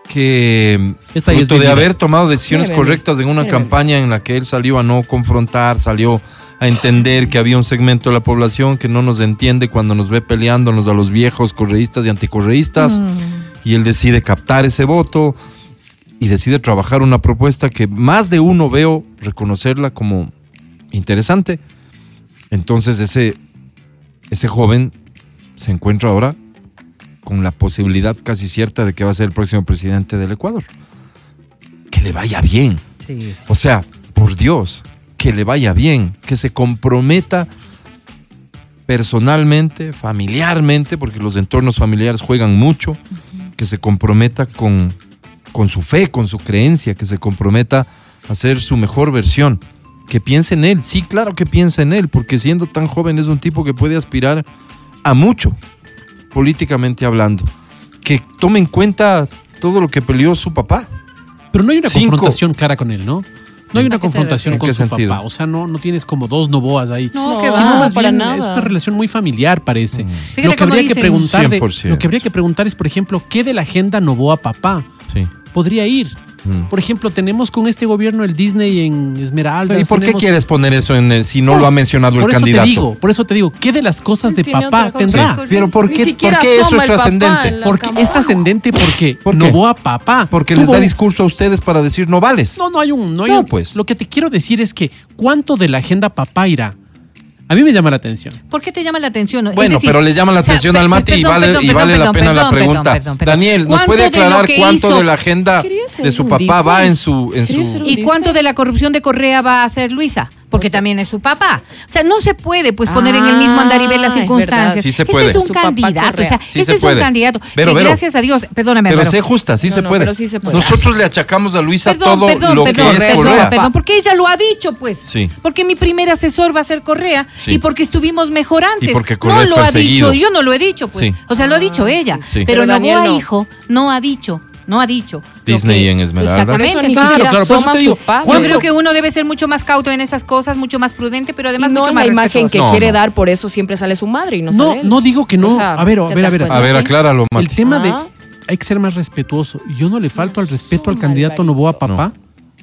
que, Esta ya es fruto de haber tomado decisiones correctas en una campaña en la que él salió a no confrontar, salió a entender que había un segmento de la población que no nos entiende cuando nos ve peleándonos a los viejos correístas y anticorreístas, Mm. y él decide captar ese voto y decide trabajar una propuesta que más de uno veo reconocerla como interesante. Entonces ese, ese joven se encuentra ahora con la posibilidad casi cierta de que va a ser el próximo presidente del Ecuador. Que le vaya bien. Sí, sí. O sea, por Dios, que le vaya bien, que se comprometa personalmente, familiarmente, porque los entornos familiares juegan mucho, que se comprometa con, con su fe, con su creencia, que se comprometa a ser su mejor versión, que piense en él, sí, claro que piense en él, porque siendo tan joven es un tipo que puede aspirar a mucho, políticamente hablando, que tome en cuenta todo lo que peleó su papá. Pero no hay una Cinco. confrontación clara con él, ¿no? No hay ¿A una confrontación con ¿En su sentido? papá. O sea, no, no tienes como dos novoas ahí. No, No, que Sino va. más para bien nada. es una relación muy familiar, parece. Fíjate Lo que habría que preguntar de- 100%. lo que habría que preguntar es, por ejemplo, ¿qué de la agenda Novoa papá Sí. Podría ir? Mm. Por ejemplo, tenemos con este gobierno el Disney en Esmeralda. ¿Y por qué tenemos- quieres poner eso en el, si no, lo ha mencionado el por eso candidato? te digo, por eso te digo, ¿qué de las cosas de Tiene papá tendrá? Sí. Pero ¿por qué, por qué eso es trascendente? Porque cámara. es trascendente porque ¿Por qué? Novoa papá. Porque les tuvo da un- discurso a ustedes para decir no vales. No, no hay un. No, hay No, un- pues. Lo que te quiero decir es que ¿cuánto de la agenda papá irá? A mí me llama la atención. ¿Por qué te llama la atención? Bueno, decir, pero le llama la o sea, atención al Mati y vale, perdón, y vale perdón, la pena la pregunta. perdón, perdón, perdón. Daniel, ¿nos ¿Cuánto puede aclarar cuánto hizo- de la agenda de su papá va en su... En ¿Y cuánto de la corrupción de Correa va a hacer Luisa? Porque también es su papá. O sea, no se puede pues poner en el mismo andarivel las Ah, circunstancias. verdad. Sí se este es un Su candidato, o sea. Sí este se es un candidato Pero, que pero- gracias a Dios, perdóname, Pero Álvaro. sé justa, sí No, se no, puede. pero sí se puede. Nosotros le achacamos a Luisa Perdón, todo perdón, lo perdón, que es perdón, Correa. perdón, porque ella lo ha dicho, pues. Sí. Porque mi primer asesor va a ser Correa Sí. y porque estuvimos mejor antes. Y porque Correa no es lo ha dicho, yo no lo he dicho, pues. Sí. O sea, lo ha dicho ella. Sí. Pero, Pero Novoa no. hijo no ha dicho, no ha dicho. Disney que- en Esmeralda. Exactamente. Ni claro, por eso asoma te su digo, padre. yo ¿cuánto- creo que uno debe ser mucho más cauto en esas cosas, mucho más prudente, pero además y no mucho es más la imagen que. No, quiere no. dar, por eso siempre sale su madre y no, No, sale él. no digo que no. O sea, a ver, a ¿te ver, a ver. A ver, acláralo, Mati. El tema de Ah. hay que ser más respetuoso. Yo no le falto al respeto al candidato. Novoa Papá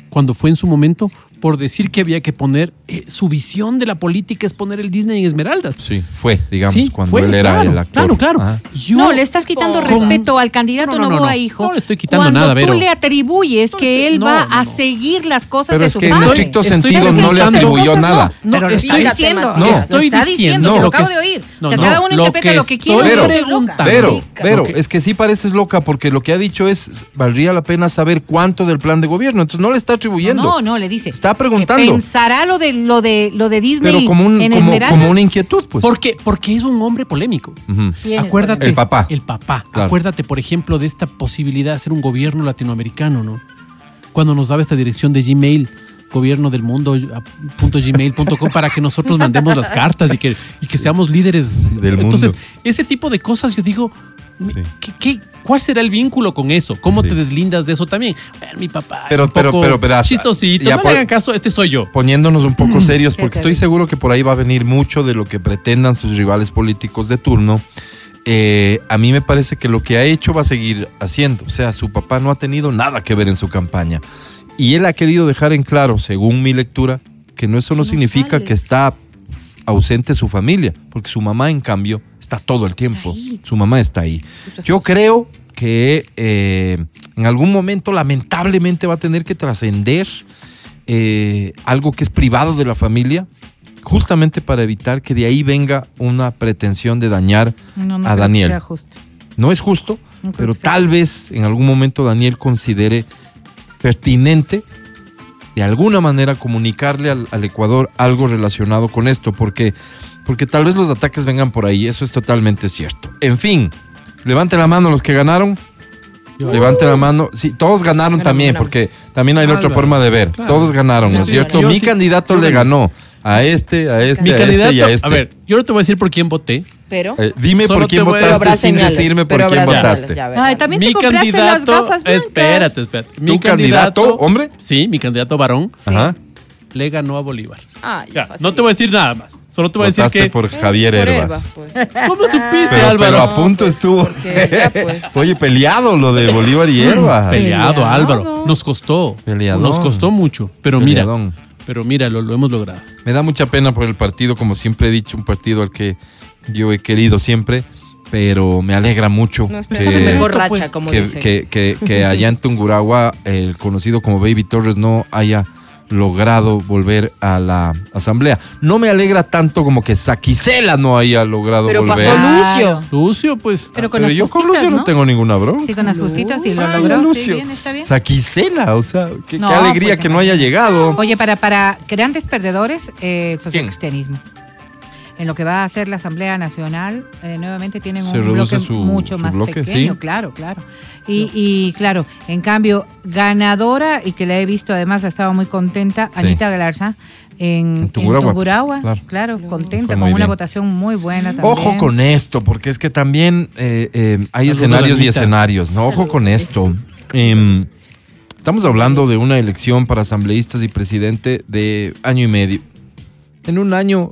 cuando fue en su momento por decir que había que poner eh, su visión de la política es poner el Disney en Esmeraldas. Sí, fue, digamos, Sí, cuando fue, él era claro, el actor. Claro, claro. Ah. Yo- no, le estás quitando Con- respeto al candidato No, no, no, Novoa, no. hijo. No le estoy quitando cuando nada, tú Vero. le atribuyes No, que él no, va no, a seguir las cosas Pero de es su que en padre. estricto Estoy sentido no le atribuyó cosas, nada. No, pero estoy diciendo. No. lo estoy está diciendo, lo acabo que- de oír. No, o sea, no, cada uno interpreta lo que quiere. Pero-. Pero, pero, es que sí pareces loca porque lo que ha dicho es, valdría la pena saber cuánto del plan de gobierno. Entonces no le está atribuyendo. No, no, le dice. Está preguntando. Pensará lo de lo de lo de Disney pero como, un, en como, Esmeralda. como una inquietud, pues. Porque, porque es un hombre polémico. Ujú. ¿Quién es Acuérdate. El papá. El papá. Claro. Acuérdate, por ejemplo, de esta posibilidad de hacer un gobierno latinoamericano, ¿no? Cuando nos daba esta dirección de Gmail, gobierno del mundo, gmail.com, para que nosotros mandemos las cartas y que, y que seamos líderes Del Entonces, mundo. ese tipo de cosas, yo digo, Sí. ¿qué, qué- cuál será el vínculo con eso? ¿Cómo Sí. te deslindas de eso también? Bueno, mi papá. es Pero- un pero- poco pero, verás, chistosito. ya no por- le hagan caso, este soy yo. Poniéndonos un poco serios, porque estoy seguro que por ahí va a venir mucho de lo que pretendan sus rivales políticos de turno. Eh, a mí me parece que lo que ha hecho va a seguir haciendo. O sea, su papá no ha tenido nada que ver en su campaña. Y él ha querido dejar en claro, según mi lectura, que no eso no no significa sale. que está ausente su familia, porque su mamá, en cambio, está todo el tiempo. Su mamá está ahí. Yo creo que eh, en algún momento, lamentablemente, va a tener que trascender eh, algo que es privado de la familia, justamente para evitar que de ahí venga una pretensión de dañar No, no a Daniel. No es justo, No pero tal vez en algún momento Daniel considere pertinente de alguna manera comunicarle al, al Ecuador algo relacionado con esto, porque, porque tal vez los ataques vengan por ahí, eso es totalmente cierto. En fin, levanten la mano los que ganaron. Yo- Levanten la mano. Sí, todos ganaron también, porque también hay otra forma de ver. claro. Todos ganaron, ¿no es cierto? Mi candidato le ganó a este, a este, Mi a candidato, este y a este. a ver, yo no te voy a decir por quién voté. Pero, Eh, dime Solo por quién te voy a- pero habrá votaste sin señales. decirme por pero quién habrá señales, votaste. ya Ay, verás. también te compraste las candidato, gafas blancas. espérate, espérate. Mi ¿Tu candidato, hombre? Sí, mi candidato varón Ajá. le ganó a Bolívar. Ah, ya, Ya, fácil. no te voy a decir nada más. Solo te voy a decir Votaste que. por Javier Por Herbas. pues. ¿Cómo supiste, Pero, Álvaro? pero a punto pues, estuvo. porque ya, pues. Oye, peleado lo de Bolívar y Herbas. Peleado, Peleado. Álvaro. Nos costó. Peleadón. Nos costó mucho. Pero Peleadón. mira, pero mira, lo, lo hemos logrado. Me da mucha pena por el partido, como siempre he dicho, un partido al que yo he querido siempre, pero me alegra mucho No que, Pues, como que- que allá en Tungurahua, el conocido como Baby Torres, no haya logrado volver a la asamblea. No me alegra tanto como que Saquicela no haya logrado Pero volver. pasó Claro. Lucio. Lucio, pues. Pero con Pero las yo con Lucio no, ¿no? tengo ninguna bronca. Sí, con las justitas y lo Ay, logró. Sí, Lucio. bien, está bien. Saquicela, o sea, qué, alegría pues, que no haya llegado. Oye, para, para grandes perdedores, eh, ¿Quién? En lo que va a ser la Asamblea Nacional, eh, nuevamente tienen Se un bloque su- mucho su más bloque, pequeño, sí. claro, claro. Y, y claro, en cambio, ganadora, y que la he visto además, ha estado muy contenta, Sí. Anita Galarza, en, En en Tungurahua, claro. claro, contenta, con una bien. votación muy buena también. Ojo con esto, porque es que también eh, eh, hay Saludos, escenarios y escenarios, ¿no? Ojo con esto. Em, estamos hablando de una elección para asambleístas y presidente de año y medio. En un año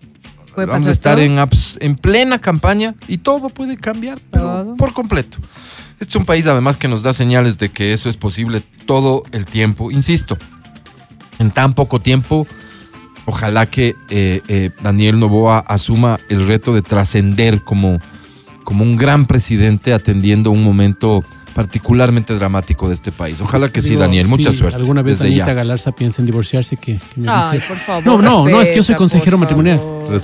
Puede vamos a estar en, en plena campaña y todo puede cambiar, pero Todo. por completo. Este es un país además que nos da señales de que eso es posible todo el tiempo. Insisto, en tan poco tiempo, ojalá que eh, eh, Daniel Novoa asuma el reto de trascender como, como un gran presidente atendiendo un momento particularmente dramático de este país. Ojalá que sí, Daniel. Mucha sí, suerte. Alguna vez desde Anita ya. Galarza piensa en divorciarse, que, que me Ay, dice. por favor. No, no, no, es que yo soy consejero por matrimonial.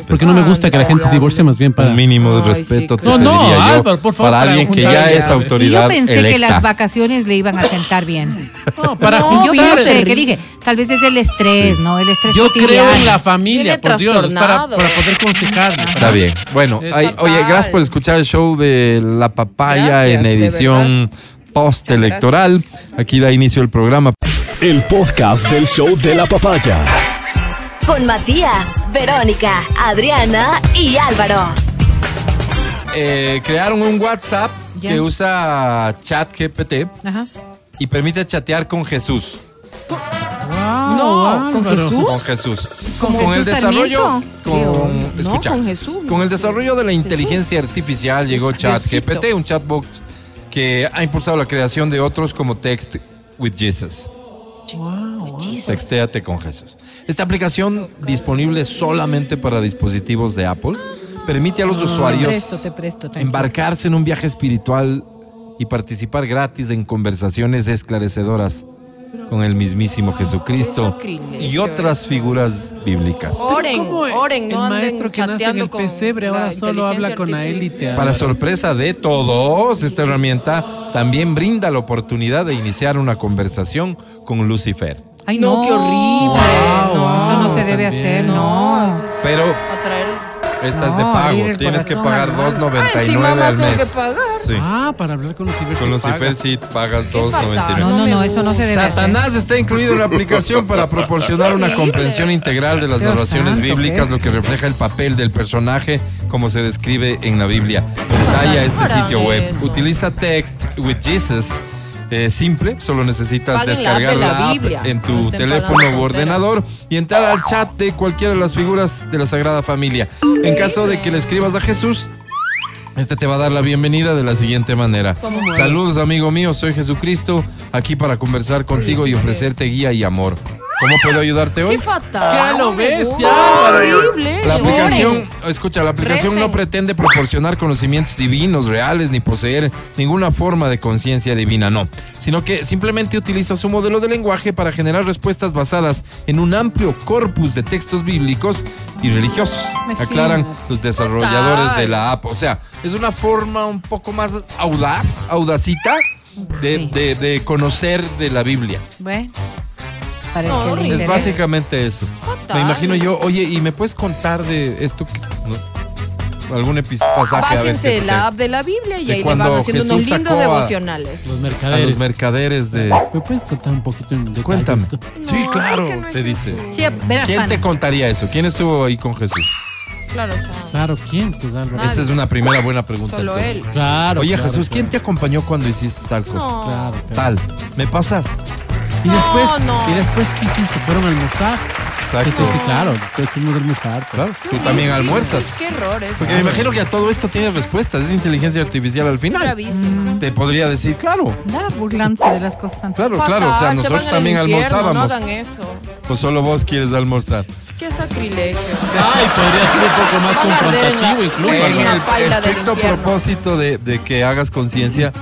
Porque no me gusta que la gente se divorcie más bien para... Un mínimo de respeto. sí, te No, no, yo, Álvaro, por favor, Para para alguien que juntar ya ya, es a ver. Y yo autoridad pensé que las vacaciones le iban a sentar bien. No, para yo juntar. pensé que dije, tal vez es el estrés, ¿no? El estrés Yo cotidiano. creo en la familia, por Dios, para, poder aconsejarle. Está bien. Bueno, oye, gracias por escuchar el show de La Papaya en edición post-electoral. Aquí da inicio el programa. El podcast del show de la papaya. Con Matías, Verónica, Adriana y Álvaro. Eh, crearon un WhatsApp Ya. que usa chat GPT Ajá. y permite chatear con Jesús. No, ¿con. Jesús? Con Jesús. ¿Con Con el desarrollo, con, No, escucha, con Jesús. con el desarrollo de la Jesús. inteligencia artificial llegó chat Jesucito. GPT, un chatbot que ha impulsado la creación de otros como Text with Jesus. Textéate con Jesús. Esta aplicación, disponible solamente para dispositivos de Apple, permite a los usuarios Ah, presto, te presto, tranquilo. embarcarse en un viaje espiritual y participar gratis en conversaciones esclarecedoras con el mismísimo Jesucristo y otras figuras bíblicas. Oren, ¿Cómo oren, no el maestro que nace en el pesebre ahora solo habla con la élite? Para sorpresa de todos, esta herramienta también brinda la oportunidad de iniciar una conversación con Lucifer. Ay, No, no, qué horrible. Wow, no, Eso no se también. debe hacer, no. Pero. Esta es de No, pago, tienes que pagar al mal. 2.99 Ay, sí, mamá, al tengo mes. que pagar. Sí. Ah, para hablar con Lucifer. Con Lucifer sí pagas Qué fatal. 2.99. No, no, no, eso no se debe hacer. Satanás está incluido en la aplicación para proporcionar una comprensión integral de las Dios narraciones santo, bíblicas, lo que refleja el papel del personaje como se describe en la Biblia. Detalla este sitio web. Utiliza Text with Jesus. Eh, simple, solo necesitas Paguen la app descargar de la app en tu teléfono tonteras. ordenador y entrar al chat de cualquiera de las figuras de la Sagrada Familia. En caso de que le escribas a Jesús, este te va a dar la bienvenida de la siguiente manera. Saludos amigo mío, soy Jesucristo, aquí para conversar contigo y ofrecerte guía y amor. ¿Cómo puedo ayudarte hoy? Qué fatal. Ya lo ves. Horrible. La aplicación, escucha, la aplicación no pretende proporcionar conocimientos divinos, reales, ni poseer ninguna forma de conciencia divina, no. Sino que simplemente utiliza su modelo de lenguaje para generar respuestas basadas en un amplio corpus de textos bíblicos y religiosos. Imagínate. Aclaran los desarrolladores de la app. O sea, es una forma un poco más audaz, audacita, de, Sí. de- de conocer de la Biblia. Bueno, para el que le. Es básicamente eso. Fatal. Me imagino yo, oye, ¿y me puedes contar de esto? que- no? ¿Algún epi- pasaje a ver la app de la Biblia y ahí le van haciendo unos lindos a- devocionales. Los a mercaderes. los mercaderes de... ¿Me puedes contar un poquito en detalle Cuéntame. esto? Sí, claro, es que te dice. Sí, verás, ¿Quién pana. te contaría eso? ¿Quién estuvo ahí con Jesús? Claro, o sea, Claro, ¿quién? Pues. Esa es una primera buena pregunta. solo entonces. él. Claro. Oye, claro, Jesús, ¿quién te acompañó cuando hiciste tal cosa? No. Claro, claro. Tal. ¿Me pasas? Y No, después, no. y después, ¿qué hiciste? ¿Fueron a almorzar? Exacto. Este, sí, claro, después fuimos a almorzar. pues. Claro, Qué tú también horrible. almuerzas. Qué error eso. Porque me imagino que a todo esto tienes respuestas. Es inteligencia artificial al final. Te podría decir, claro, Da, burlándose de las cosas. claro, Fatal, claro. O sea, se nosotros al también infierno, almorzábamos. No hagan eso. O solo vos quieres almorzar. Qué sacrilegio. Ay, podría ser un poco más confrontativo incluso. en el del estricto propósito de, de que hagas conciencia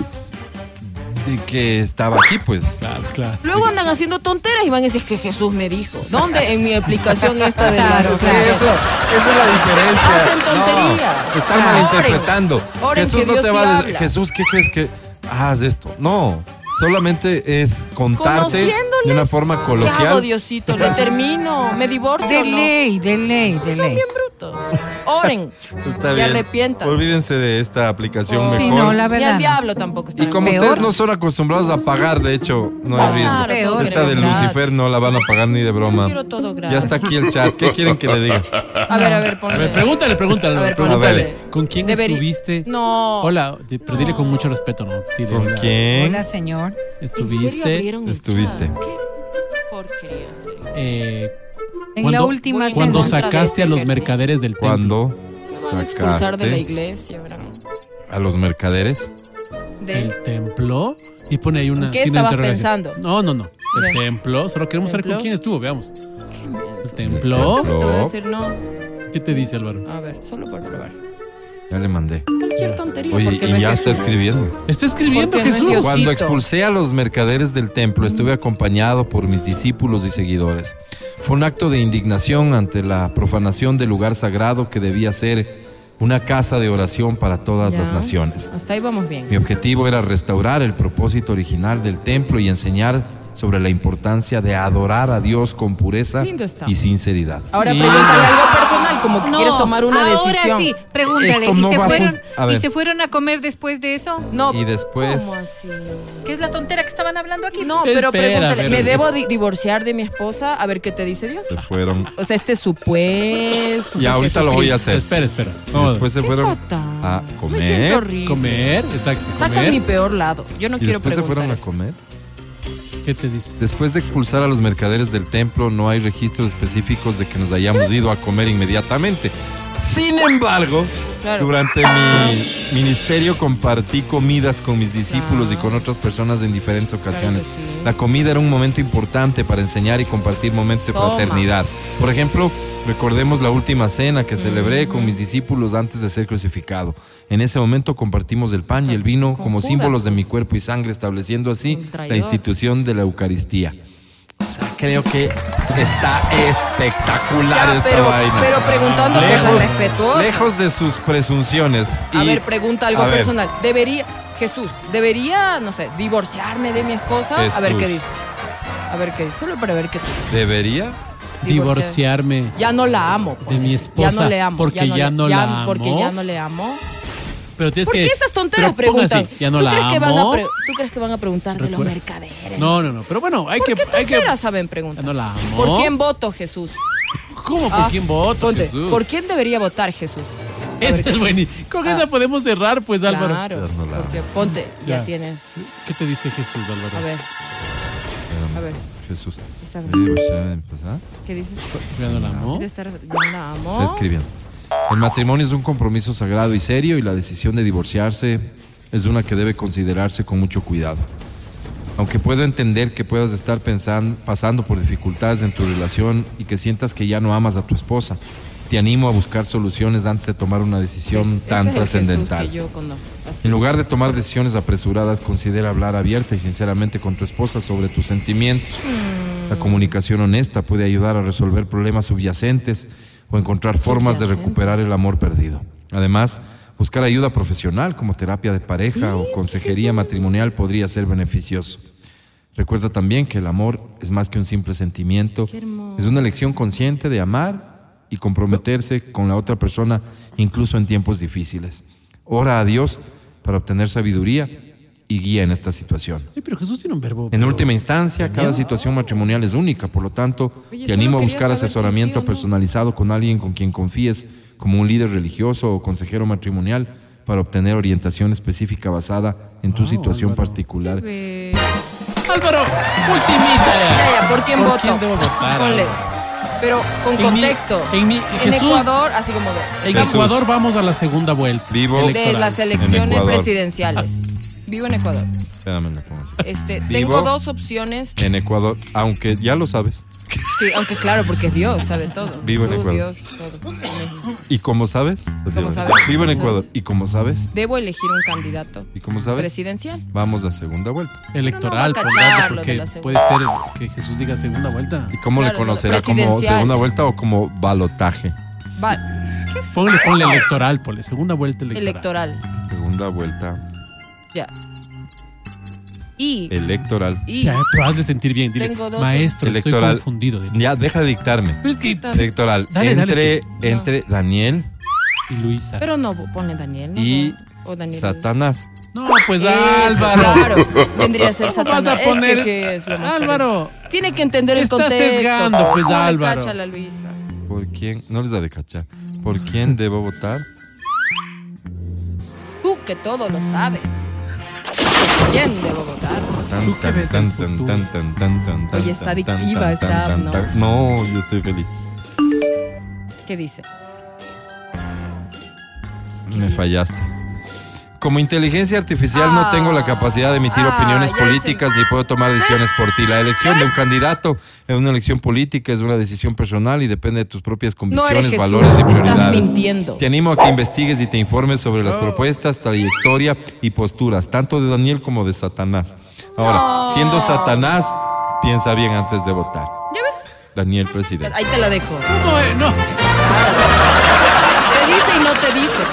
que estaba aquí, pues. Claro, claro. Luego andan haciendo tonteras y van a decir que Jesús me dijo. ¿Dónde? En mi explicación esta de la... Claro, o Sí, eso, esa es la diferencia. Hacen tonterías. No, están Ah, malinterpretando. oren. Oren, Jesús no te sí va a decir. Jesús, ¿qué crees que haz esto? No, solamente es contarte de una forma ¿Qué hago, coloquial. Diosito? ¿Le termino? ¿Me divorcio De ley, de ley, de ley. Brutos. Oren. Está y bien. arrepientan. Olvídense de esta aplicación Oh. mejor. Sí, no, la Ni verdad. al diablo tampoco está Y como Peor. ustedes no son acostumbrados a pagar, de hecho, no hay riesgo. Claro, todo Esta de Lucifer no la van a pagar ni de broma. Quiero todo gratis. Ya está aquí el chat. ¿Qué quieren que le diga? A ver, a ver, A ponle. ver, pregúntale, pregúntale. A ver, pregúntale. ¿Con quién estuviste? No. Hola, pero dile con mucho respeto, ¿no? Dile, ¿Con hola. quién Hola, señor. ¿En serio ¿Estuviste? Estuviste. Qué porquería, en serio. Eh, En ¿Cuándo- la última cuando sacaste a los mercaderes del templo. ¿Cuándo Me van a expulsar de la iglesia, bro. a los mercaderes? De... El templo. Y pone ahí una. ¿En qué estabas pensando? No, no, no. El templo. Solo queremos saber con ¿Templo? quién estuvo, veamos. Qué. El templo. Te voy a decir no. ¿Qué te dice Álvaro? A ver, solo por probar. Ya le mandé. Cualquier tontería. Oye, porque y no es ya está Jesús. escribiendo. Está escribiendo Porque no es Jesús. Dios. Cuando expulsé a los mercaderes del templo, estuve acompañado por mis discípulos y seguidores. Fue un acto de indignación ante la profanación del lugar sagrado que debía ser una casa de oración para todas Ya. las naciones. Hasta ahí vamos bien. Mi objetivo era restaurar el propósito original del templo y enseñar sobre la importancia de adorar a Dios con pureza y sinceridad. Ahora pregúntale algo personal, como que No, quieres tomar una ahora decisión. sí, pregúntale. ¿Y, no se fueron, a ¿Y ver. se fueron a comer después de eso? No, Y después- ¿Cómo así? ¿Qué es la tontera que estaban hablando aquí? No, pero Espera, pregúntale, pero- ¿me debo di- divorciar de mi esposa? A ver qué te dice Dios. Se fueron. O sea, este supuesto. Y ahorita lo voy a hacer. Espera, espera. Vamos. después se ¿Qué fueron a Me siento comer. horrible. comer, exacto. Sacan comer. mi peor lado. Yo no Y quiero después se preguntar fueron a eso. comer. ¿Qué te dice? Después de expulsar a los mercaderes del templo, no hay registros específicos de que nos hayamos ido a comer inmediatamente. Sin embargo, Claro. durante mi ministerio compartí comidas con mis discípulos y Claro. con otras personas en diferentes ocasiones. Claro que sí. La comida era un momento importante para enseñar y compartir momentos de Toma. fraternidad. Por ejemplo, recordemos la última cena que celebré con mis discípulos antes de ser crucificado. En ese momento compartimos el pan y el vino como símbolos de mi cuerpo y sangre, estableciendo así la institución de la Eucaristía. O sea, creo que está espectacular Ya, esta pero, vaina. pero preguntando cosas respetuosas. lejos de sus presunciones. A ver, pregunta algo ver, personal. ¿Debería, Jesús, debería, no sé, divorciarme de mi esposa? A ver qué dice. A ver qué dice. Solo para ver qué dice. ¿Debería? Divorciarme. Ya no la amo. pues. De mi Ya esposa, no le amo. porque ya le- no la Porque amo. ya no le amo. Pero tienes ¿Por que. qué estas tonteras preguntan? así, Ya no ¿Tú, la crees que van a amo. pre- ¿Tú crees que van a preguntar de los mercaderes? No, no, no. Pero bueno, hay ¿Por que. qué hay que tonteras saben preguntar? Ya no la amo. ¿Por quién voto, Jesús? ¿Cómo? ¿Por Ah, quién voto? Ponte, Jesús? ¿Por quién debería votar Jesús? Esta es buenísima. Con Ah. esa podemos cerrar, pues, Álvaro. Claro, Ya no la amo. porque ponte, ya Ya. tienes. ¿Qué te dice Jesús, Álvaro? A ver, a ver, Jesús. Está ¿qué dice? ¿Ya no la amó? ¿Qué te está re- Yo no la amo. escribiendo. El matrimonio es un compromiso sagrado y serio y la decisión de divorciarse es una que debe considerarse con mucho cuidado. Aunque puedo entender que puedas estar pensando, pasando por dificultades en tu relación y que sientas que ya no amas a tu esposa, te animo a buscar soluciones antes de tomar una decisión Ese tan es trascendental. En lugar de tomar decisiones apresuradas, considera hablar abierta y sinceramente con tu esposa sobre tus sentimientos. La comunicación honesta puede ayudar a resolver problemas subyacentes o encontrar formas de recuperar el amor perdido. Además, buscar ayuda profesional como terapia de pareja o consejería matrimonial podría ser beneficioso. Recuerda también que el amor es más que un simple sentimiento, es una elección consciente de amar y comprometerse con la otra persona incluso en tiempos difíciles. Ora a Dios para obtener sabiduría y guía en esta situación. Sí, pero Jesús tiene un verbo. En última instancia, cada situación matrimonial es única, por lo tanto, Oye, te animo a buscar saber si asesoramiento sí no. personalizado con alguien con quien confíes, como un líder religioso o consejero matrimonial, para obtener orientación específica basada en tu Wow, situación Álvaro. particular. Álvaro, ultimita ya. Ya, ya, ¿por quién ¿Por voto? quién debo votar, Ponle. Pero con En mi- contexto. en mi- En Jesús- Ecuador, así como de, En Jesús. Ecuador vamos a la segunda vuelta. Vivo de las elecciones Ecuador. presidenciales. Vivo en Ecuador. Espérame, le pongo así. Este, Vivo tengo dos opciones. En Ecuador, aunque ya lo sabes. Sí, aunque claro, porque es Dios, sabe todo. Vivo en Ecuador. Dios, todo. ¿Y cómo sabes? Así ¿Cómo va. sabes? Vivo en ¿Cómo Ecuador. ¿Y cómo sabes? Debo elegir un candidato ¿Y cómo sabes? presidencial. Vamos a segunda vuelta. Electoral, Pero no va a por cachar tanto, lo de porque segunda. puede ser que Jesús diga segunda vuelta. ¿Y cómo Claro, le conocerá? ¿Como presidencial. segunda vuelta o como balotaje? Va, Ponle, ponle electoral, ponle segunda vuelta electoral. electoral. Segunda vuelta Ya. Y, electoral. y Ya, pero hazle sentir bien. Dile, Tengo dos- maestro, Electoral. estoy confundido. Dile. Ya, deja de dictarme. Pero es que... Electoral. Dale, dale, entre, sí. entre Daniel Y Luisa. pero no pone Daniel, ¿no? y o Daniel. Satanás. no, pues Eso, Álvaro. Claro, vendría a ser ¿Cómo vas Satanás. a poner- Es que, que es lo más Álvaro. parecido. Tiene que entender el Estás contexto. sesgando, pues, No le Álvaro. cacha la Luisa. ¿Por quién? No les da de cachar. ¿Por quién debo votar? Tú que todo lo sabes. Tan, tan, tan, Oye, está adictiva esta ¿no? No, yo estoy feliz. ¿Qué dice? Me fallaste. Como inteligencia artificial no tengo la capacidad de emitir Ah, opiniones políticas ni puedo tomar decisiones por ti. La elección de un candidato es una elección política, es una decisión personal y depende de tus propias No convicciones, Jesús, valores y estás prioridades. mintiendo. Te animo a que investigues y te informes sobre las propuestas, trayectoria y posturas, tanto de Daniel como de Satanás. Ahora, siendo Satanás, piensa bien antes de votar. ¿Ya ves? Daniel, presidente. Ahí te la dejo. No, no. Te dice y no te dice.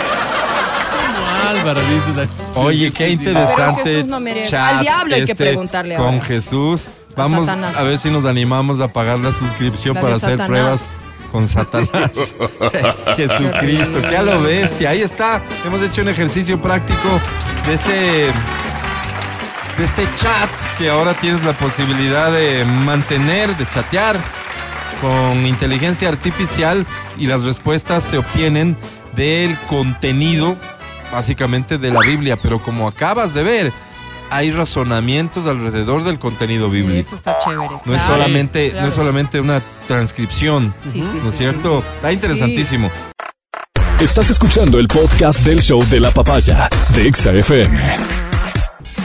Oye, qué interesante Jesús no merece. chat Al diablo hay que este preguntarle con ahora. Jesús. Vamos a ver si nos animamos a pagar la suscripción La para hacer Satanás. pruebas con Satanás. Jesucristo, qué a lo bestia. Ahí está. Hemos hecho un ejercicio práctico de este de este chat que ahora tienes la posibilidad de mantener, de chatear con inteligencia artificial y las respuestas se obtienen del contenido básicamente de la Biblia, pero como acabas de ver, hay razonamientos alrededor del contenido Y bíblico. eso está chévere. No es Claro, solamente, no es solamente una transcripción, Sí, sí, ¿no es sí, cierto? sí, sí. Está interesantísimo. Estás escuchando el podcast del show de la papaya de Exa FM.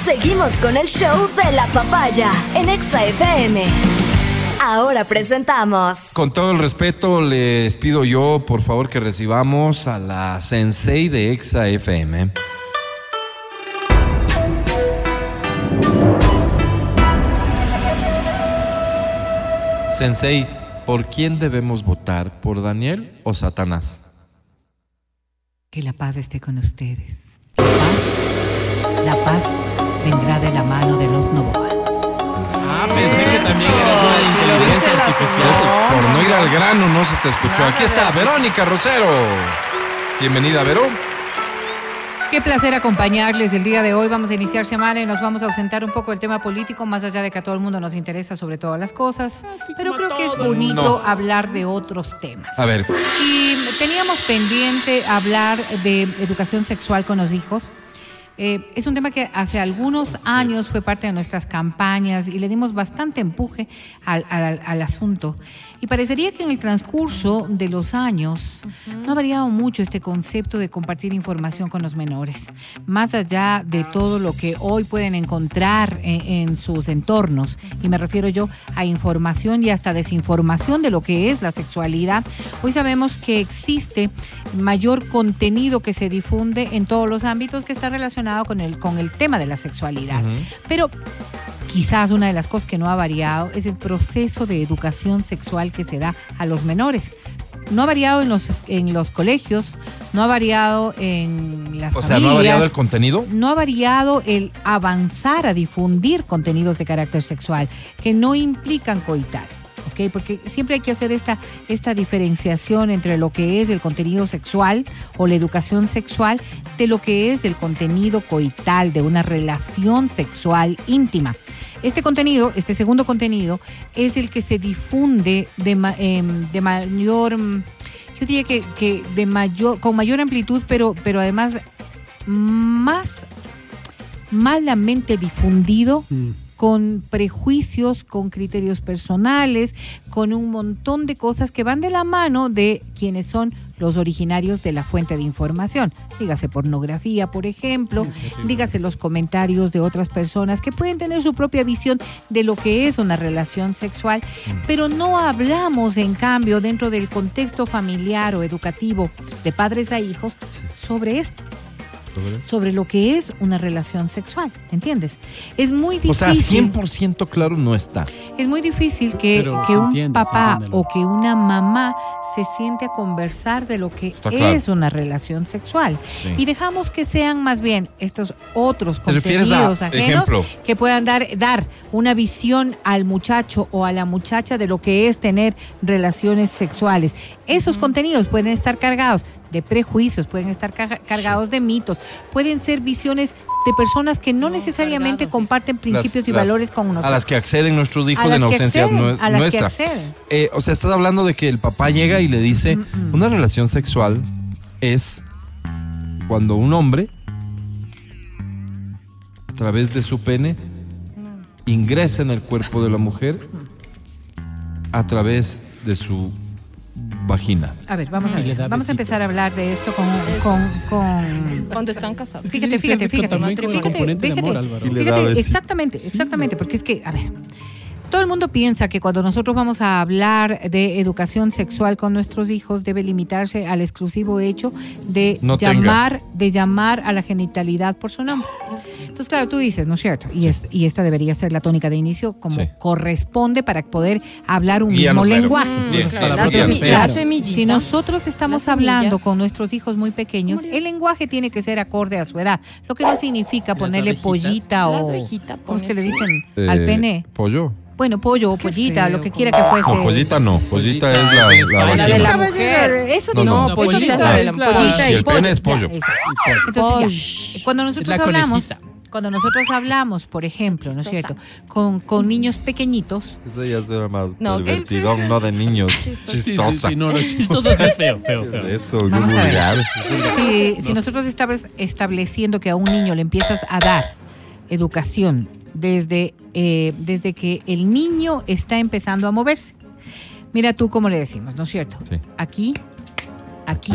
Seguimos con el show de la papaya en Exa FM. Ahora presentamos Con todo el respeto, les pido yo, por favor, que recibamos a la sensei de Exa FM. Sensei, ¿por quién debemos votar? ¿Por Daniel o Satanás? Que la paz esté con ustedes. La paz, la paz vendrá de la mano de los Novoa. Ah, pensé que también era una inteligencia artificial. Por no ir al grano, no se te escuchó. Aquí está Verónica Rosero. Bienvenida, Vero. Qué placer acompañarles el día de hoy. Vamos a iniciar semana y nos vamos a ausentar un poco del tema político, más allá de que a todo el mundo nos interesa sobre todas las cosas. Pero creo que es bonito No. hablar de otros temas. A ver, Y teníamos pendiente hablar de educación sexual con los hijos. Eh, es un tema que hace algunos años fue parte de nuestras campañas y le dimos bastante empuje al, al- al asunto. Y parecería que en el transcurso de los años no ha variado mucho este concepto de compartir información con los menores. Más allá de todo lo que hoy pueden encontrar en, en sus entornos, y me refiero yo a información y hasta desinformación de lo que es la sexualidad, hoy sabemos que existe mayor contenido que se difunde en todos los ámbitos que está relacionado con el, con el tema de la sexualidad. Pero quizás una de las cosas que no ha variado es el proceso de educación sexual que se da a los menores. No ha variado en los, en los colegios, no ha variado en las o sea, familias. ¿no ha variado el contenido? No ha variado el avanzar a difundir contenidos de carácter sexual que no implican coitar. ¿Ok? Porque siempre hay que hacer esta, esta diferenciación entre lo que es el contenido sexual o la educación sexual de lo que es el contenido coital de una relación sexual íntima. Este contenido, este segundo contenido, es el que se difunde de, em, de mayor, mm, yo diría que, que de mayor, con mayor amplitud, pero, pero además más malamente difundido con prejuicios, con criterios personales, con un montón de cosas que van de la mano de quienes son los originarios de la fuente de información. Dígase pornografía, por ejemplo, dígase los comentarios de otras personas que pueden tener su propia visión de lo que es una relación sexual, pero no hablamos, en cambio, dentro del contexto familiar o educativo de padres a hijos sobre esto sobre lo que es una relación sexual, ¿entiendes? Es muy O sea, difícil. 100% claro no está. Es muy difícil que, que un entiende, papá o que una mamá se siente a conversar de lo que Está claro. es una relación sexual. Sí. Y dejamos que sean más bien estos otros ¿Te refieres a, contenidos ajenos ejemplo? que puedan dar, dar una visión al muchacho o a la muchacha de lo que es tener relaciones sexuales. Esos contenidos pueden estar cargados de prejuicios, pueden estar ca- cargados de mitos, pueden ser visiones de personas que no, No, necesariamente cargados, sí. comparten principios Las- y las- valores con nosotros. A las que acceden nuestros hijos en que ausencia acceden, a las que nuestra. acceden. Eh, o sea, estás hablando de que el papá llega y le dice, una relación sexual es cuando un hombre, a través de su pene, ingresa en el cuerpo de la mujer a través de su vagina. A ver, vamos a ver. Vamos a empezar a hablar de esto con, con, con Cuando están casados. Fíjate, fíjate, fíjate. Fíjate, fíjate, exactamente, exactamente, porque es que, a ver, todo el mundo piensa que cuando nosotros vamos a hablar de educación sexual con nuestros hijos debe limitarse al exclusivo hecho de No tenga. llamar, de llamar a la genitalidad por su nombre. Entonces, claro, tú dices, ¿no es cierto? Y, es, y esta debería ser la tónica de inicio como Sí. corresponde para poder hablar un mismo lenguaje. Mm, claro, la, la. Si nosotros estamos hablando con nuestros hijos muy pequeños, el lenguaje tiene que ser acorde a su edad. Lo que no significa ponerle pollita o. ¿Cómo es que le dicen? Eh, Al pene. Pollo. Bueno, pollo o pollita, feo, lo que quiera que fuese. No, pollita no. Pollita Pollita es la, la la de la mujer. Eso No, no, eso pollita es la de la Pollita Y el pollo. pene es pollo. Ya. Entonces ya, cuando nosotros la hablamos, cuando nosotros hablamos, por ejemplo, ¿no es cierto? Con, con niños pequeñitos, Eso ya suena más No, pervertidón, no de niños. Sí, sí, Chistosa. sí, no, no, es feo, feo, feo. Eso, vulgar. si, si nosotros estamos estableciendo que a un niño le empiezas a dar educación desde, eh, desde que el niño está empezando a moverse. Mira tú cómo le decimos, ¿no es cierto? Sí. Aquí, aquí,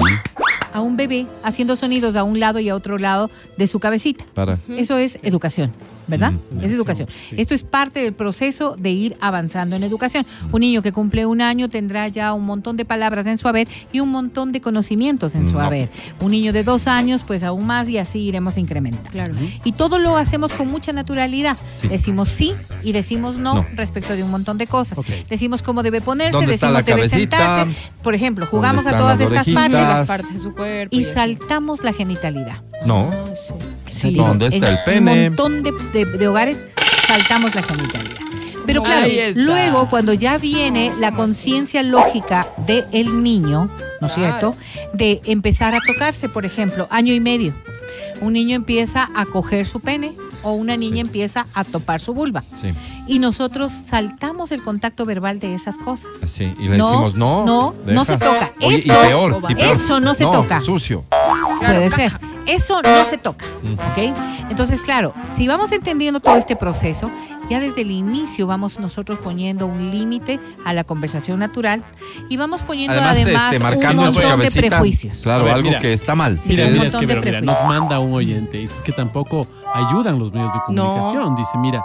a un bebé haciendo sonidos a un lado y a otro lado de su cabecita. Para. Eso es educación, ¿verdad? Es educación. Esto es parte del proceso de ir avanzando en educación. Un niño que cumple un año tendrá ya un montón de palabras en su haber y un montón de conocimientos en su haber. Un niño de dos años, pues aún más y así iremos incrementando. Claro. Y todo lo hacemos con mucha naturalidad. Sí. Decimos sí y decimos no, No. respecto de un montón de cosas. Decimos cómo debe ponerse, ¿Dónde está decimos debe sentarse. Por ejemplo, jugamos a todas las estas orejitas? partes Las partes de su cuerpo. y saltamos la genitalidad. No. Ah, sí. Sí, ¿Dónde está en el pene? Un montón de, de- de hogares saltamos la genitalidad. Pero claro, luego cuando ya viene la conciencia lógica del niño, ¿no es cierto? De empezar a tocarse, por ejemplo, año y medio. Un niño empieza a coger su pene o una niña Sí. empieza a topar su vulva. Sí, Y nosotros saltamos el contacto verbal de esas cosas. sí. Y le No, decimos, no. no, no se toca. Oye, Eso- y peor, y peor. eso no se toca. Sucio. Puede ser. Eso no se toca. ¿Ok? Entonces, claro, si vamos entendiendo todo este proceso, ya desde el inicio vamos nosotros poniendo un límite a la conversación natural y vamos poniendo Además, además, este, un montón de prejuicios. Claro, ver, algo mira. que está mal. Sí, Mira, un montón es que, de pero mira, nos manda un oyente. Dice que tampoco ayudan los medios de comunicación. Dice, mira,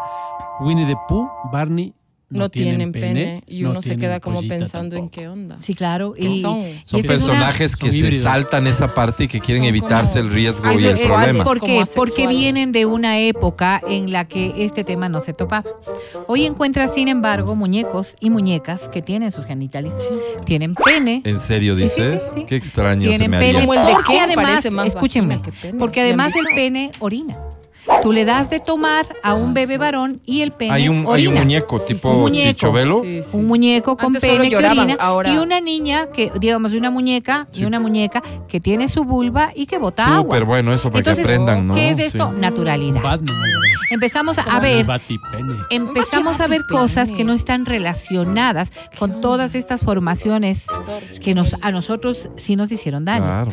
Winnie the Pooh, Barney No, tienen pene, y no uno se tienen queda como pensando en tampoco. qué onda. Sí, claro. ¿Qué Y, son? y Son esta es una- personajes que Son se híbridos. saltan esa parte y que quieren Son evitarse como- el riesgo y el problema. ¿Por qué? Porque vienen de una época en la que este tema no se topaba. Hoy encuentras, sin embargo, muñecos y muñecas que tienen sus genitales. Tienen pene. ¿En serio Sí, sí, dices? sí, sí. Qué extraño se Tienen me pene. haría. Como el de Porque además, escúchenme, porque ¿Ya han además el pene orina. Tú le das de tomar a un bebé varón y el pene Hay un, hay orina. un muñeco tipo Un muñeco. chichovelo. Sí, sí. Un muñeco con Antes pene que orina ahora- y una niña que, digamos, una muñeca y una muñeca que tiene su vulva y que bota agua. Súper bueno eso para Entonces, que aprendan, ¿no? ¿qué es esto? Sí. Naturalidad. Batman. Empezamos a ver empezamos a ver cosas que no están relacionadas con todas estas formaciones que nos a nosotros sí nos hicieron daño. Claro.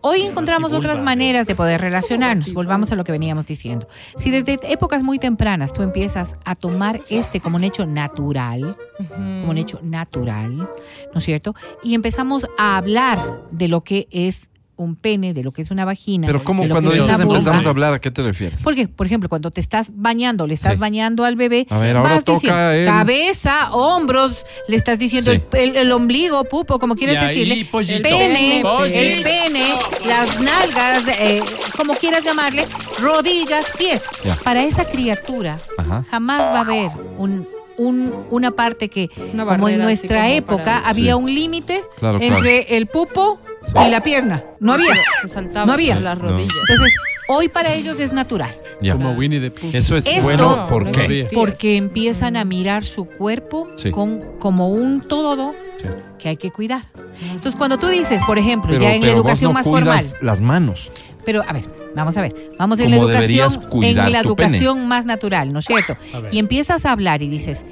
Hoy encontramos otras maneras de poder relacionarnos. Volvamos a lo que veníamos diciendo. Si desde épocas muy tempranas tú empiezas a tomar este como un hecho natural, como un hecho natural, ¿no es cierto? Y empezamos a hablar de lo que es un pene, de lo que es una vagina. Pero ¿cómo cuando dices vulva. empezamos a hablar, ¿a qué te refieres? ¿Por qué? Por ejemplo, cuando te estás bañando, le estás Sí. bañando al bebé, A ver, ahora vas toca diciendo cabeza, hombros, le estás diciendo Sí. el, el- el ombligo, pupo, como quieras Y ahí, decirle, pollito. el pene, Pollito. el pene, las nalgas, eh, como quieras llamarle, rodillas, pies. Ya. Para esa criatura Ajá. jamás va a haber un, un- una parte que, Una como en nuestra como época, para- había Sí. un límite Claro, claro. entre el pupo Sí. y la pierna. No había. Se saltaba No había. las No. rodillas. Entonces, hoy para ellos es natural. Ya. Como Winnie the Pooh. Eso es Esto- bueno, ¿por qué? Porque empiezan a mirar su cuerpo Sí. con, como un todo Sí. que hay que cuidar. Entonces, cuando tú dices, por ejemplo, Pero, ya en la educación no más formal, las manos. pero a ver, vamos a ver, vamos en la educación, en la pene. educación más natural, ¿no es cierto? Y empiezas a hablar y dices,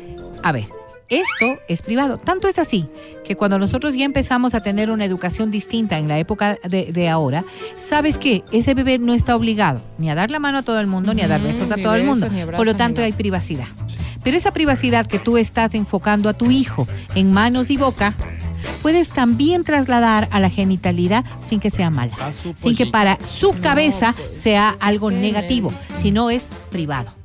a ver, esto es privado. Tanto es así que cuando nosotros ya empezamos a tener una educación distinta en la época de, de ahora, sabes que ese bebé no está obligado ni a dar la mano a todo el mundo, ni a dar besos a todo el mundo. Por lo tanto, hay privacidad. Pero esa privacidad que tú estás enfocando a tu hijo en manos y boca, puedes también trasladar a la genitalidad sin que sea mala, A su sin que para su cabeza pues, sea algo ¿qué me negativo, sino es privado.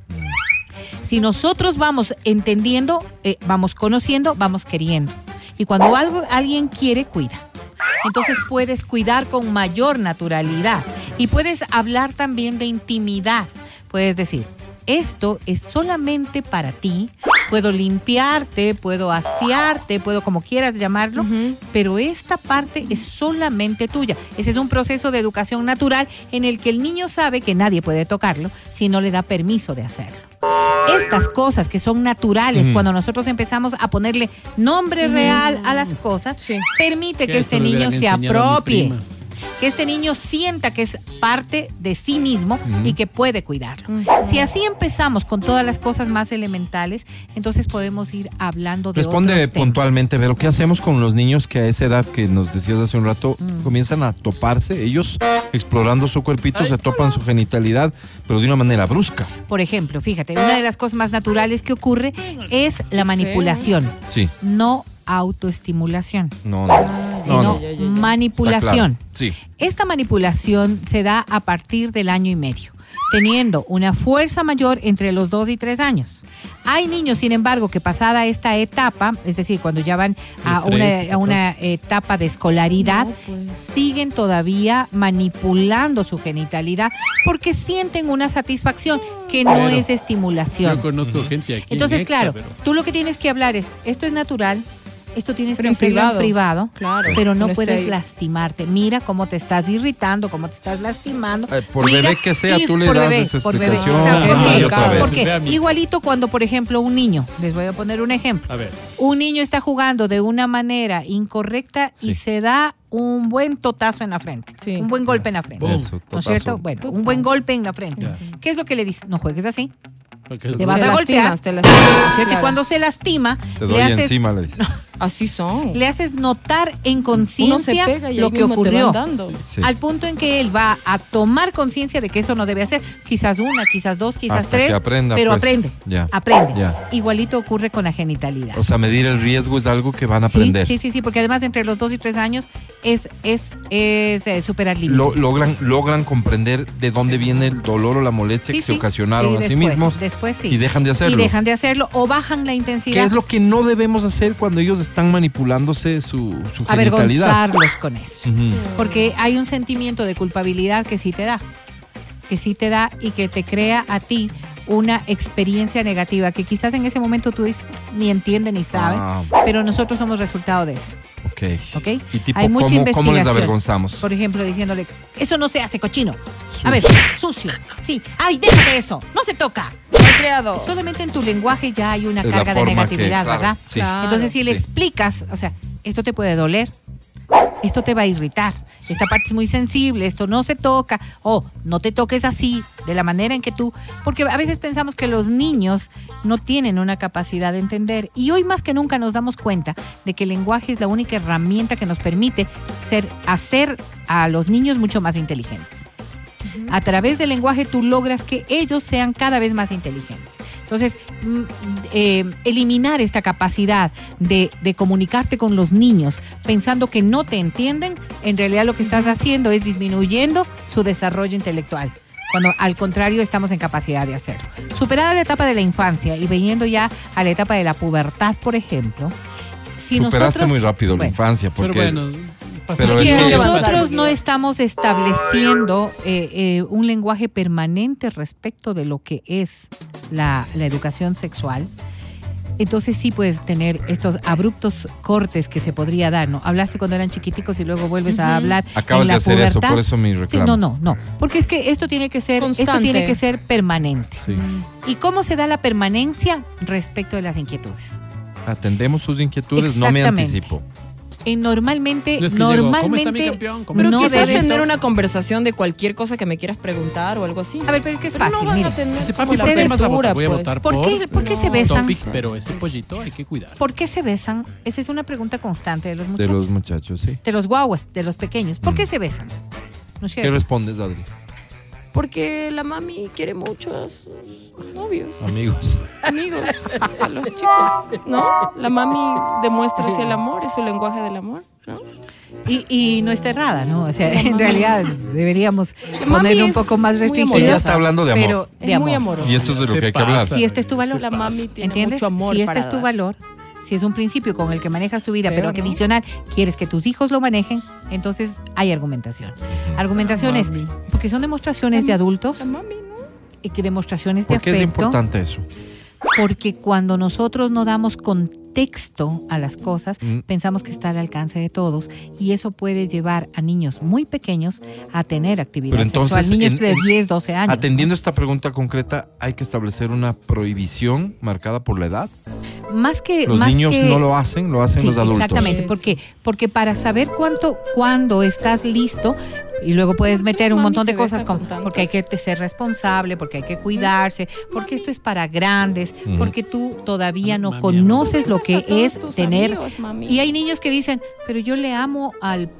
Si nosotros vamos entendiendo, eh, vamos conociendo, vamos queriendo. Y cuando algo, alguien quiere, cuida. Entonces puedes cuidar con mayor naturalidad y puedes hablar también de intimidad. Puedes decir, esto es solamente para ti. Puedo limpiarte, puedo asearte, puedo como quieras llamarlo, pero esta parte es solamente tuya. Ese es un proceso de educación natural en el que el niño sabe que nadie puede tocarlo si no le da permiso de hacerlo. Estas cosas que son naturales, cuando nosotros empezamos a ponerle nombre real a las cosas, Sí. permite que, este niño se apropie. Que este niño sienta que es parte de sí mismo y que puede cuidarlo. Si así empezamos con todas las cosas más elementales, entonces podemos ir hablando de Responde otros puntualmente, pero ¿qué hacemos con los niños que a esa edad que nos decías hace un rato Mm. comienzan a toparse? Ellos explorando su cuerpito se topan su genitalidad, pero de una manera brusca. Por ejemplo, fíjate, una de las cosas más naturales que ocurre es la manipulación, Sí, no autoestimulación, no, no. no, sino no. manipulación. Sí. Esta manipulación se da a partir del año y medio, teniendo una fuerza mayor entre los dos y tres años. Hay niños, sin embargo, que pasada esta etapa, es decir, cuando ya van a una, a una etapa de escolaridad, No, pues. siguen todavía manipulando su genitalidad porque sienten una satisfacción que no es de estimulación. Yo conozco gente aquí. en Entonces, Exa, claro, pero- tú lo que tienes que hablar es, esto es natural, esto tienes Pero que hacerlo privado. en privado, Claro. pero no No puedes ahí. lastimarte. Mira cómo te estás irritando, cómo te estás lastimando. Eh, por Mira, bebé que sea, tú le por das bebé, esa por bebé. vez. Porque igualito cuando, por ejemplo, un niño, les voy a poner un ejemplo, A ver. un niño está jugando de una manera incorrecta y se da un buen totazo en la frente, Sí. un buen golpe en la frente. Eso, ¿No es cierto? Bueno, un buen golpe en la frente. ¿Qué es lo que le dice? No juegues así. Porque Te vas a golpear. lastimas, te lastimas, ¿cierto? Y cuando se lastima, Te le doy haces, encima, le dices. Así son. le haces notar en conciencia pega y lo que ocurrió. Sí. Al punto en que él va a tomar conciencia de que eso no debe hacer. Quizás una, quizás dos, quizás Hasta tres. que aprenda, pero pues. aprende. Ya. Aprende. Ya. Igualito ocurre con la genitalidad. O sea, medir el riesgo es algo que van a aprender. Sí, sí, sí, porque además entre los dos y tres años es, es, es eh, superar límites. Lo- logran, logran comprender de dónde viene el dolor o la molestia Sí, que se ocasionaron Sí, a sí mismos Después sí. y dejan de hacerlo. Y dejan de hacerlo o bajan la intensidad. ¿Qué es lo que no debemos hacer cuando ellos están manipulándose su, su avergonzarlos con eso. Porque hay un sentimiento de culpabilidad que sí te da. Que sí te da y que te crea a ti una experiencia negativa que quizás en ese momento tú dices, ni entiende ni sabe, Ah. pero nosotros somos resultado de eso. Ok. ¿Ok? Y tipo, Hay mucha ¿cómo, ¿cómo les investigación. avergonzamos? Por ejemplo, diciéndole, eso no se hace cochino. Sucio. A ver, sucio. Sí. Ay, déjate eso. No se toca. creado. Solamente en tu lenguaje ya hay una Es carga de que, negatividad, claro, ¿verdad? sí. Claro. Entonces, si le sí. explicas, o sea, esto te puede doler, esto te va a irritar, esta parte es muy sensible, esto no se toca, o no te toques así, de la manera en que tú, porque a veces pensamos que los niños no tienen una capacidad de entender, y hoy más que nunca nos damos cuenta de que el lenguaje es la única herramienta que nos permite ser, hacer a los niños mucho más inteligentes. A través del lenguaje tú logras que ellos sean cada vez más inteligentes. Entonces, mm, eh, eliminar esta capacidad de, de comunicarte con los niños pensando que no te entienden, en realidad lo que estás haciendo es disminuyendo su desarrollo intelectual. Cuando al contrario estamos en capacidad de hacerlo. Superada la etapa de la infancia y viniendo ya a la etapa de la pubertad, por ejemplo, si Superaste nosotros, muy rápido la infancia Pero porque bueno, pero si es que- nosotros no estamos estableciendo eh, eh, un lenguaje permanente respecto de lo que es la, la educación sexual, entonces sí puedes tener estos abruptos cortes que se podría dar, ¿no? Hablaste cuando eran chiquiticos y luego vuelves a hablar acabas en la de hacer eso, por eso mi Sí, reclamo. no, no, no, porque es que esto tiene que ser, esto tiene que ser permanente. Sí. ¿Y cómo se da la permanencia respecto de las inquietudes? Atendemos sus inquietudes, no me anticipo. Eh, normalmente, No es que llego, ¿cómo está mi normalmente, campeón? ¿Cómo Pero no quizás tener una conversación de cualquier cosa que me quieras preguntar o algo así. A ver, pero es que es Pero fácil, no van mire. a tener Dice, como papi, la ¿por qué votar? Voy a pues. votar ¿Por por... qué, por qué se besan? Topic, pero ese pollito hay que cuidar. ¿Por qué se besan? Esa es una pregunta constante de los De muchachos. los muchachos, sí. De los guaguas, de los pequeños. ¿Por qué Mm. se besan? ¿No es ¿Qué respondes, Adri? Porque la mami quiere mucho a sus novios, Amigos. amigos, a los chicos, ¿no? La mami demuestra así el amor, es su lenguaje del amor, ¿no? Y, y no está errada, ¿no? O sea, La en mami. realidad deberíamos La mami poner un poco más muy restringido. Ella está hablando de amor. Pero Es de muy amor. amorosa. Y esto es de lo que hay que hablar. Si este es tu valor, La mami tiene ¿entiendes? mucho amor si este para es tu dar. valor, si es un principio con el que manejas tu vida, Pero pero no. adicional quieres que tus hijos lo manejen, entonces hay argumentación. Argumentaciones, porque son demostraciones de adultos La mami, ¿no? y que demostraciones de ¿Por qué es importante eso? Porque cuando nosotros no damos contexto a las cosas, Mm. pensamos que está al alcance de todos y eso puede llevar a niños muy pequeños a tener actividad Pero entonces, sexual. Niños en- de en- 10, 12 años. Atendiendo esta pregunta concreta, ¿hay que establecer una prohibición marcada por la edad? Más que Los más niños que- no lo hacen, lo hacen Sí, los adultos. Exactamente, Eso. ¿por qué? Porque para saber cuánto, cuándo estás listo, y luego puedes meter un mami montón de cosas con, tantos. porque hay que ser responsable, porque hay que cuidarse, porque esto es para grandes, porque tú todavía no Mami, conoces lo Besas que es tener. amigos. Y hay niños que dicen, pero yo le amo al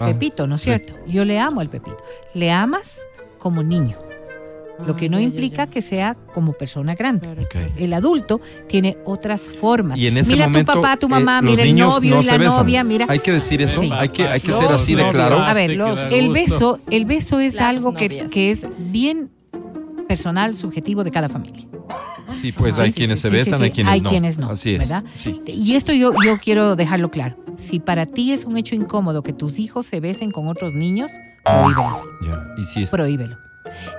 Ah, Pepito, ¿no es sí. cierto? Yo le amo al Pepito. Le amas como niño, lo que no ya, implica ya. que sea como persona grande. El adulto tiene otras formas. Y en ese mira momento, tu papá, tu eh, mamá, los mira el novio no y la besan. novia, mira. Hay que decir eso, Sí. hay que, hay que Los ser así de claro. A ver, los- El beso, el beso es Las algo que, que es bien personal, subjetivo de cada familia. Sí, pues hay sí, quienes sí, se besan, hay quienes Hay no. quienes no, Así es. ¿verdad? Y esto yo, yo quiero dejarlo claro. Si para ti es un hecho incómodo que tus hijos se besen con otros niños, prohíbelo. Ya. Y si es Prohíbelo.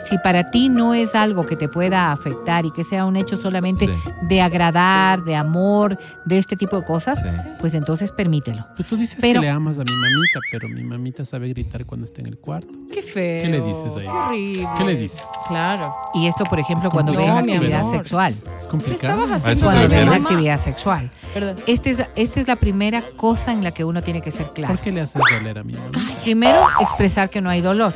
Si para ti no es algo que te pueda afectar y que sea un hecho solamente Sí. de agradar, de amor, de este tipo de cosas, Sí. pues entonces permítelo. Pero tú dices Pero- que le amas a mi mamita, pero mi mamita sabe gritar cuando está en el cuarto. Qué feo. ¿Qué le dices ahí? Qué horrible. ¿Qué le dices? Claro. Y esto, por ejemplo, Es cuando mi actividad sexual. Es ¿Qué complicado. Cuando una actividad sexual. ¿Verdad? Esta es, esta es la primera cosa en la que uno tiene que ser claro. ¿Por qué le haces doler a mi mamá? Primero, expresar que no hay dolor.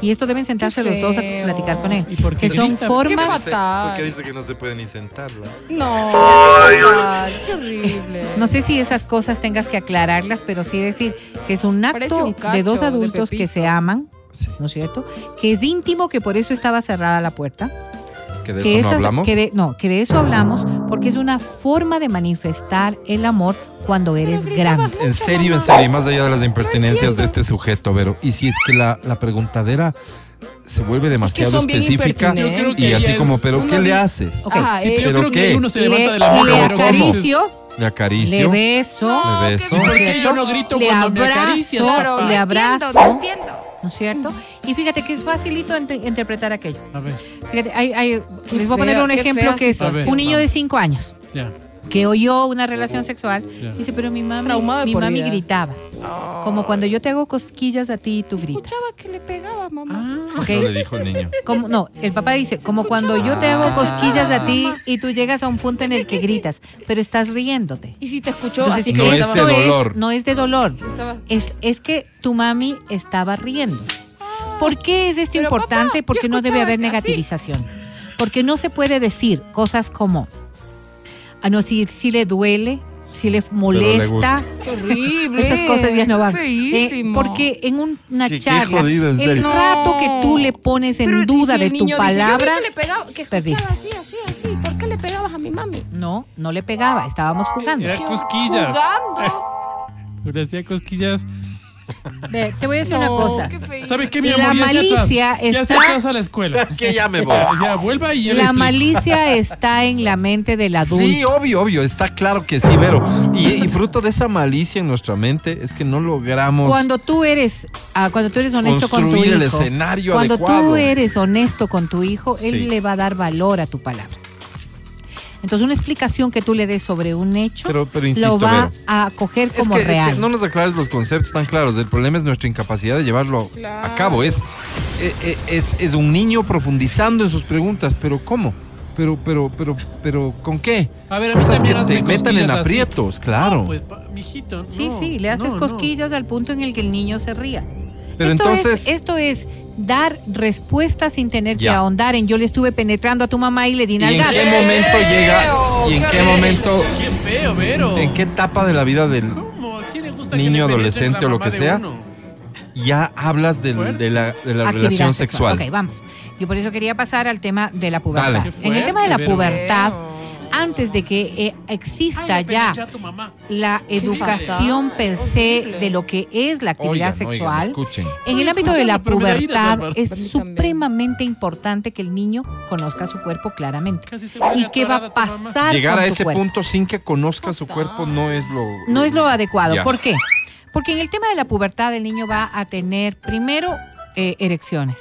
Y esto deben sentarse Qué los dos a platicar con él. ¿Y por qué Que son grita? Qué formas. fatal. dice que no se puede ni sentarla. No, qué fatal. Qué horrible. No sé si esas cosas tengas que aclararlas, pero sí decir que es un acto un de dos de adultos que Pepito. se aman, Sí. ¿no es cierto? Que es íntimo, que por eso estaba cerrada la puerta. Que de que eso no esas- hablamos. que de- no, que de eso hablamos porque es una forma de manifestar el amor cuando eres grande. En serio, en serio, y más allá de las impertinencias de este sujeto, Vero. Y si es que la, la preguntadera se vuelve demasiado son bien específica impertinentes. Yo creo y que así como, es pero ¿qué le haces? Ok, Ajá, Sí, eh, pero yo ¿pero creo qué? que uno se Le, levanta de la le mesa. ¿cómo? acaricio, Le acaricio. le beso, Le beso. ¿no es ¿Por qué yo no grito le cuando me abrazo, acaricias, Claro, le abrazo, entiendo, no entiendo. ¿no es cierto? Y fíjate que es facilito interpretar aquello. A ver, Fíjate, hay, hay- les voy a poner un ejemplo fea que es un niño de. 5 años ya. Que oyó una relación sexual. Dice, pero mi mami, Traumado mi mami vida. gritaba. Como cuando yo te hago cosquillas a ti y tú gritas. Escuchaba que le pegaba, mamá. Ah, ¿ok? Eso le dijo el niño. Como, no, el papá dice, como cuando yo te hago cosquillas a ti y tú llegas a un punto en el que gritas, pero estás riéndote. Y si te escuchó Entonces, así que No es de dolor. no es de dolor. Es, es que tu mami estaba riendo. ¿Por qué es esto Pero, importante? papá, Porque no debe haber así. negativización. Porque no se puede decir cosas como, ah, no, si, si le duele, si le molesta. Qué horrible. Esas cosas ya no van. Eh, porque en una Qué- qué charla, jodido, en el rato que tú le pones en Pero, ¿y duda si de tu dice, palabra, vi que le pegaba, que así, así, así. ¿Por qué le pegabas a mi mami? no, no le pegaba, estábamos jugando. Era ¿Qué- cosquillas. Jugando. Le hacía cosquillas. Ve, te voy a decir una No, cosa. qué feíto. ¿Sabe qué, mi La amor? Ya está atrás. malicia Ya está está- atrás a la escuela. Que ya me voy. Ya, vuelva y yo La malicia está en la mente del adulto. Sí, obvio, obvio, está claro que sí, Vero. Y, y fruto de esa malicia en nuestra mente es que no logramos Cuando tú eres, ah, cuando tú eres honesto con tu construir el hijo, escenario cuando adecuado. tú eres honesto con tu hijo, Sí. él le va a dar valor a tu palabra. Entonces, una explicación que tú le des sobre un hecho Pero- pero insisto, lo va Vero. a coger Es como que, es que real. no nos aclares los conceptos tan claros. El problema es nuestra incapacidad de llevarlo Claro. a cabo. Es, eh, eh, es, es un niño profundizando en sus preguntas. ¿Pero cómo? Pero, pero, pero, pero, ¿con qué? A ver, a mí Cosas también que te metan en así. aprietos, claro. No, pues, pa- mijito, sí, no, sí, le haces no, no. cosquillas al punto en el que el niño se ría. Pero esto, entonces- es, esto es dar respuestas sin tener que Ya. ahondar en yo le estuve penetrando a tu mamá y le di ¿Y en qué momento llega? ¿Y en qué momento? Feo, Vero. ¿En qué etapa de la vida del ¿Cómo? ¿A quién le gusta Niño, que adolescente o lo que de sea? ya hablas Fuerte. de la, de la relación sexual? Ok, vamos. Yo por eso quería pasar al tema de la pubertad. En el tema de la pubertad, feo. Antes de que eh, exista Ay, ya apenas tu mamá. la educación per se de lo que es la actividad Oigan, oigan, sexual, escuchen. en el ámbito de la pubertad es supremamente importante que el niño conozca su cuerpo claramente. ¿Y qué va a pasar Llegar con a ese punto sin que conozca su cuerpo no es lo... No es lo adecuado. Ya. ¿Por qué? Porque en el tema de la pubertad el niño va a tener primero eh, erecciones.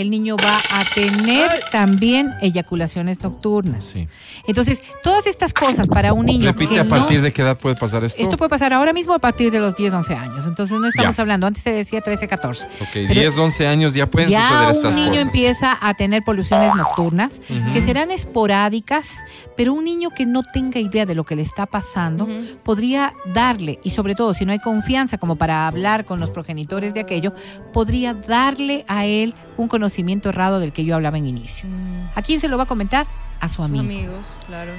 El niño va a tener también eyaculaciones nocturnas. Sí. Entonces, todas estas cosas para un niño Repite que a partir no- de qué edad puede pasar esto. Esto puede pasar ahora mismo a partir de los 10, 11 años. Entonces, no estamos Ya. hablando, antes se decía 13, 14. Ok, Pero 10, 11 años ya pueden ya suceder un estas niño cosas. empieza a tener poluciones nocturnas que serán esporádicas, pero un niño que no tenga idea de lo que le está pasando podría darle, y sobre todo si no hay confianza como para hablar con los progenitores de aquello, podría darle a él un conocimiento errado del que yo hablaba en inicio. Mm, ¿A quién se lo va a comentar? A su amigo. Amigos, claro.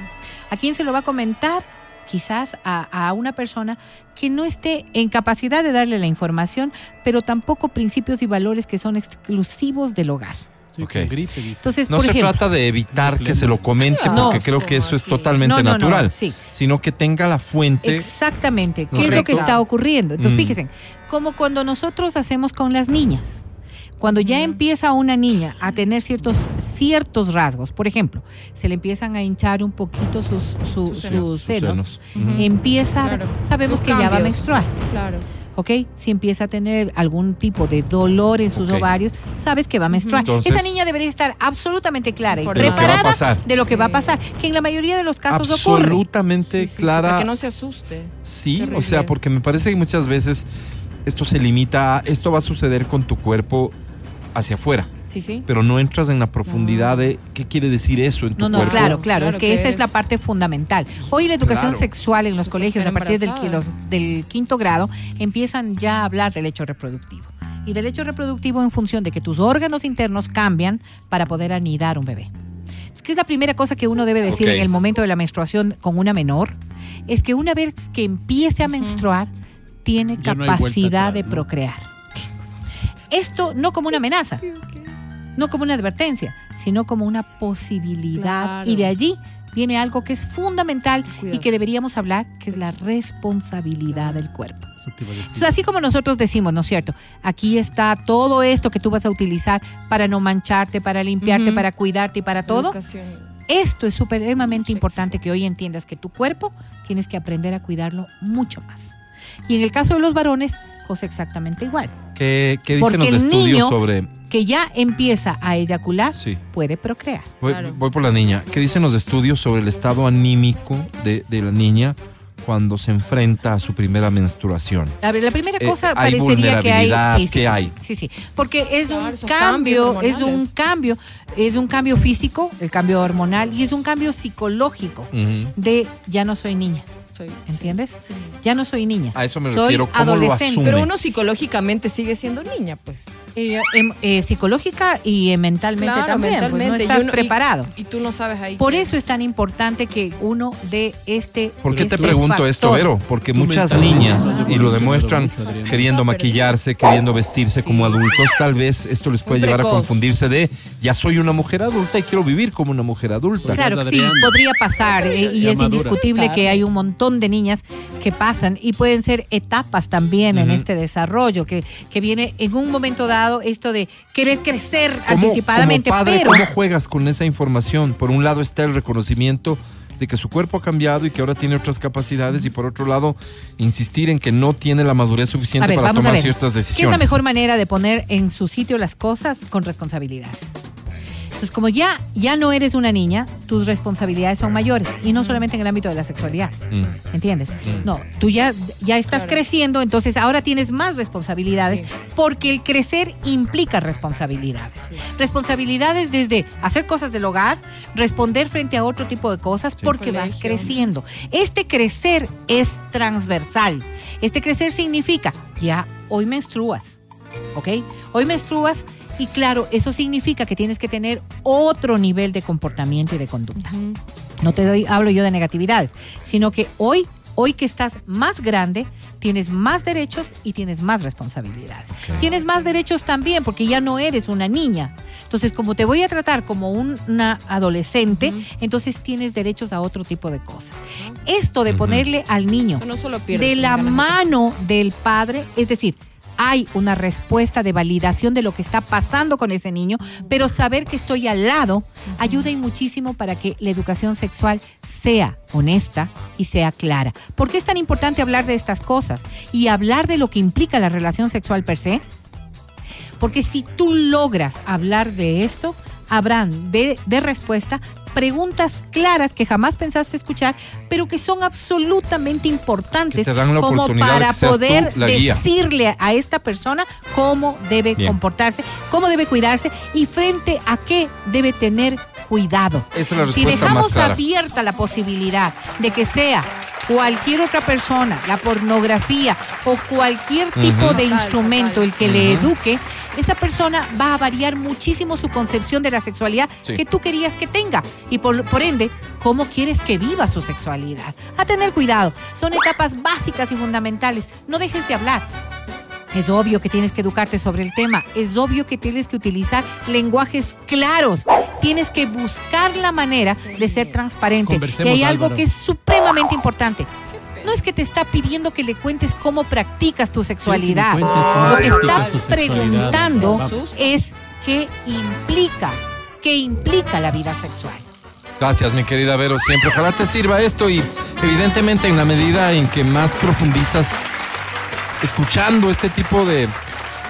¿A quién se lo va a comentar? Quizás a, a una persona que no esté en capacidad de darle la información, pero tampoco principios y valores que son exclusivos del hogar. Estoy Ok. con gripe, dice. Entonces, No por se ejemplo, trata de evitar que se lo comente, No. porque creo que eso es totalmente No, no, no, natural, sí. sino que tenga la fuente. Exactamente. ¿Qué es lo que está ocurriendo? Entonces, Mm. fíjense, como cuando nosotros hacemos con las niñas. Cuando ya empieza una niña a tener ciertos, ciertos rasgos, por ejemplo, se le empiezan a hinchar un poquito sus, su- Sus sus senos. Sus empieza, Claro. sabemos Sus que ya va a menstruar. Claro. ¿ok? Si empieza a tener algún tipo de dolor en sus ovarios, sabes que va a menstruar. Entonces- Esa niña debería estar absolutamente clara y De lo que va a preparada pasar. de lo que va a pasar, que en la mayoría de los casos ocurre. Absolutamente Sí, sí, sí, clara. para que no se asuste. Sí, Terrible. o sea, porque me parece que muchas veces esto se limita a esto va a suceder con tu cuerpo hacia afuera, Sí, sí. pero no entras en la profundidad de qué quiere decir eso en tu No, no, cuerpo. claro, claro, es que, que esa es la parte fundamental. Hoy la educación Claro. sexual en los colegios, a partir del, los- quinto grado, empiezan ya a hablar del hecho reproductivo. Y del hecho reproductivo en función de que tus órganos internos cambian para poder anidar un bebé. ¿Qué es la primera cosa que uno debe decir en el momento de la menstruación con una menor? Es que una vez que empiece a menstruar, tiene Ya no capacidad atrás, de ¿no? Esto no como una amenaza, no como una advertencia, sino como una posibilidad. Claro. Y de allí viene algo que es fundamental y que deberíamos hablar, que es la responsabilidad del cuerpo. Entonces, así como nosotros decimos, ¿no es cierto? Aquí está todo esto que tú vas a utilizar para no mancharte, para limpiarte, para cuidarte y para todo. Educación. Esto es supremamente importante que hoy entiendas que tu cuerpo tienes que aprender a cuidarlo mucho más. Y en el caso de los varones, cosa exactamente igual. ¿Qué, qué dicen Porque los el estudios niño- sobre Que ya empieza a eyacular, Sí. puede procrear. Voy, Claro. voy por la niña. ¿Qué dicen los estudios sobre el estado anímico de, de la niña cuando se enfrenta a su primera menstruación? A ver, la primera Eh, cosa hay parecería que hay. vulnerabilidad, Sí, sí, ¿qué sí, hay? Sí, sí, porque es Claro, un cambio, es un cambio, es un cambio físico, el cambio hormonal, y es un cambio psicológico de ya no soy niña, Soy- ¿entiendes? sí. Ya no soy niña. A eso me soy refiero, ¿cómo lo adolescente. asume? Pero uno psicológicamente sigue siendo niña, pues. Eh, em, eh, psicológica y eh, mentalmente Claro, también, pues, no y estás uno- preparado. Y, tú no sabes ahí. Por eso es tan importante que uno de este. ¿Por qué te este pregunto esto. Vero? Porque Tu muchas niñas, y lo demuestran mucho, queriendo maquillarse, queriendo vestirse como adultos, tal vez esto les puede llevar a confundirse de ya soy una mujer adulta y quiero vivir como una mujer adulta. Claro que sí, podría pasar eh, y Ya es madura. indiscutible que hay un montón de niñas que pasan y pueden ser etapas también en este desarrollo, que, que viene en un momento dado esto de querer crecer ¿Cómo, anticipadamente, como padre, pero ¿cómo juegas con esa información? Por un lado está el reconocimiento de que su cuerpo ha cambiado y que ahora tiene otras capacidades y por otro lado insistir en que no tiene la madurez suficiente ver, para tomar ciertas ¿qué es decisiones. la mejor manera de poner en su sitio las cosas con responsabilidades? Entonces, como ya, ya no eres una niña, tus responsabilidades son mayores y no solamente en el ámbito de la sexualidad. Mm. ¿Entiendes? No, tú ya, ya estás Claro. creciendo, entonces ahora tienes más responsabilidades Sí. porque el crecer implica responsabilidades. Responsabilidades desde hacer cosas del hogar, responder frente a otro tipo de cosas porque vas creciendo. Este crecer es transversal. Este crecer significa, ya hoy menstruas, ¿ok? Hoy menstruas y claro, eso significa que tienes que tener otro nivel de comportamiento y de conducta. No te doy, hablo yo de negatividades, sino que hoy hoy que estás más grande, tienes más derechos y tienes más responsabilidades. Tienes más derechos también porque ya no eres una niña. Entonces, como te voy a tratar como un- una adolescente, entonces tienes derechos a otro tipo de cosas. Esto de ponerle al niño No solo pierdes, de la mano del padre, es decir, hay una respuesta de validación de lo que está pasando con ese niño, pero saber que estoy al lado ayuda y muchísimo para que la educación sexual sea honesta y sea clara. ¿Por qué es tan importante hablar de estas cosas y hablar de lo que implica la relación sexual per se? Porque si tú logras hablar de esto, habrán de, de respuesta preguntas claras que jamás pensaste escuchar, pero que son absolutamente importantes Que te dan la como para poder guía. decirle a esta persona cómo debe Bien. comportarse, cómo debe cuidarse y frente a qué debe tener cuidado. Esa es la Si dejamos más clara. abierta la posibilidad de que sea cualquier otra persona, la pornografía o cualquier tipo de instrumento total. el que le eduque, esa persona va a variar muchísimo su concepción de la sexualidad Sí. que tú querías que tenga y por, por ende, cómo quieres que viva su sexualidad. A tener cuidado, son etapas básicas y fundamentales. No dejes de hablar. Es obvio que tienes que educarte sobre el tema, es obvio que tienes que utilizar lenguajes claros, tienes que buscar la manera de ser transparente. Y hay algo Álvaro. que es supremamente importante. No es que te está pidiendo que le cuentes cómo practicas tu sexualidad. Que cómo Lo que está preguntando Vamos. es qué implica, qué implica la vida sexual. Gracias, mi querida Vero, siempre. Ojalá te sirva esto y evidentemente en la medida en que más profundizas escuchando este tipo de,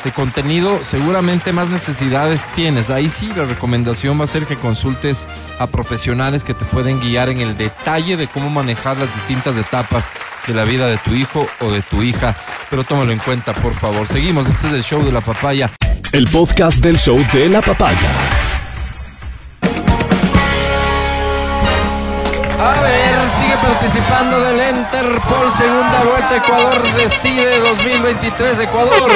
de contenido, seguramente más necesidades tienes. Ahí sí, la recomendación va a ser que consultes a profesionales que te pueden guiar en el detalle de cómo manejar las distintas etapas de la vida de tu hijo o de tu hija. Pero tómalo en cuenta, por favor. Seguimos, este es el show de la papaya. El podcast del show de la papaya. Participando del Interpol Segunda Vuelta Ecuador Decide 2023 Ecuador.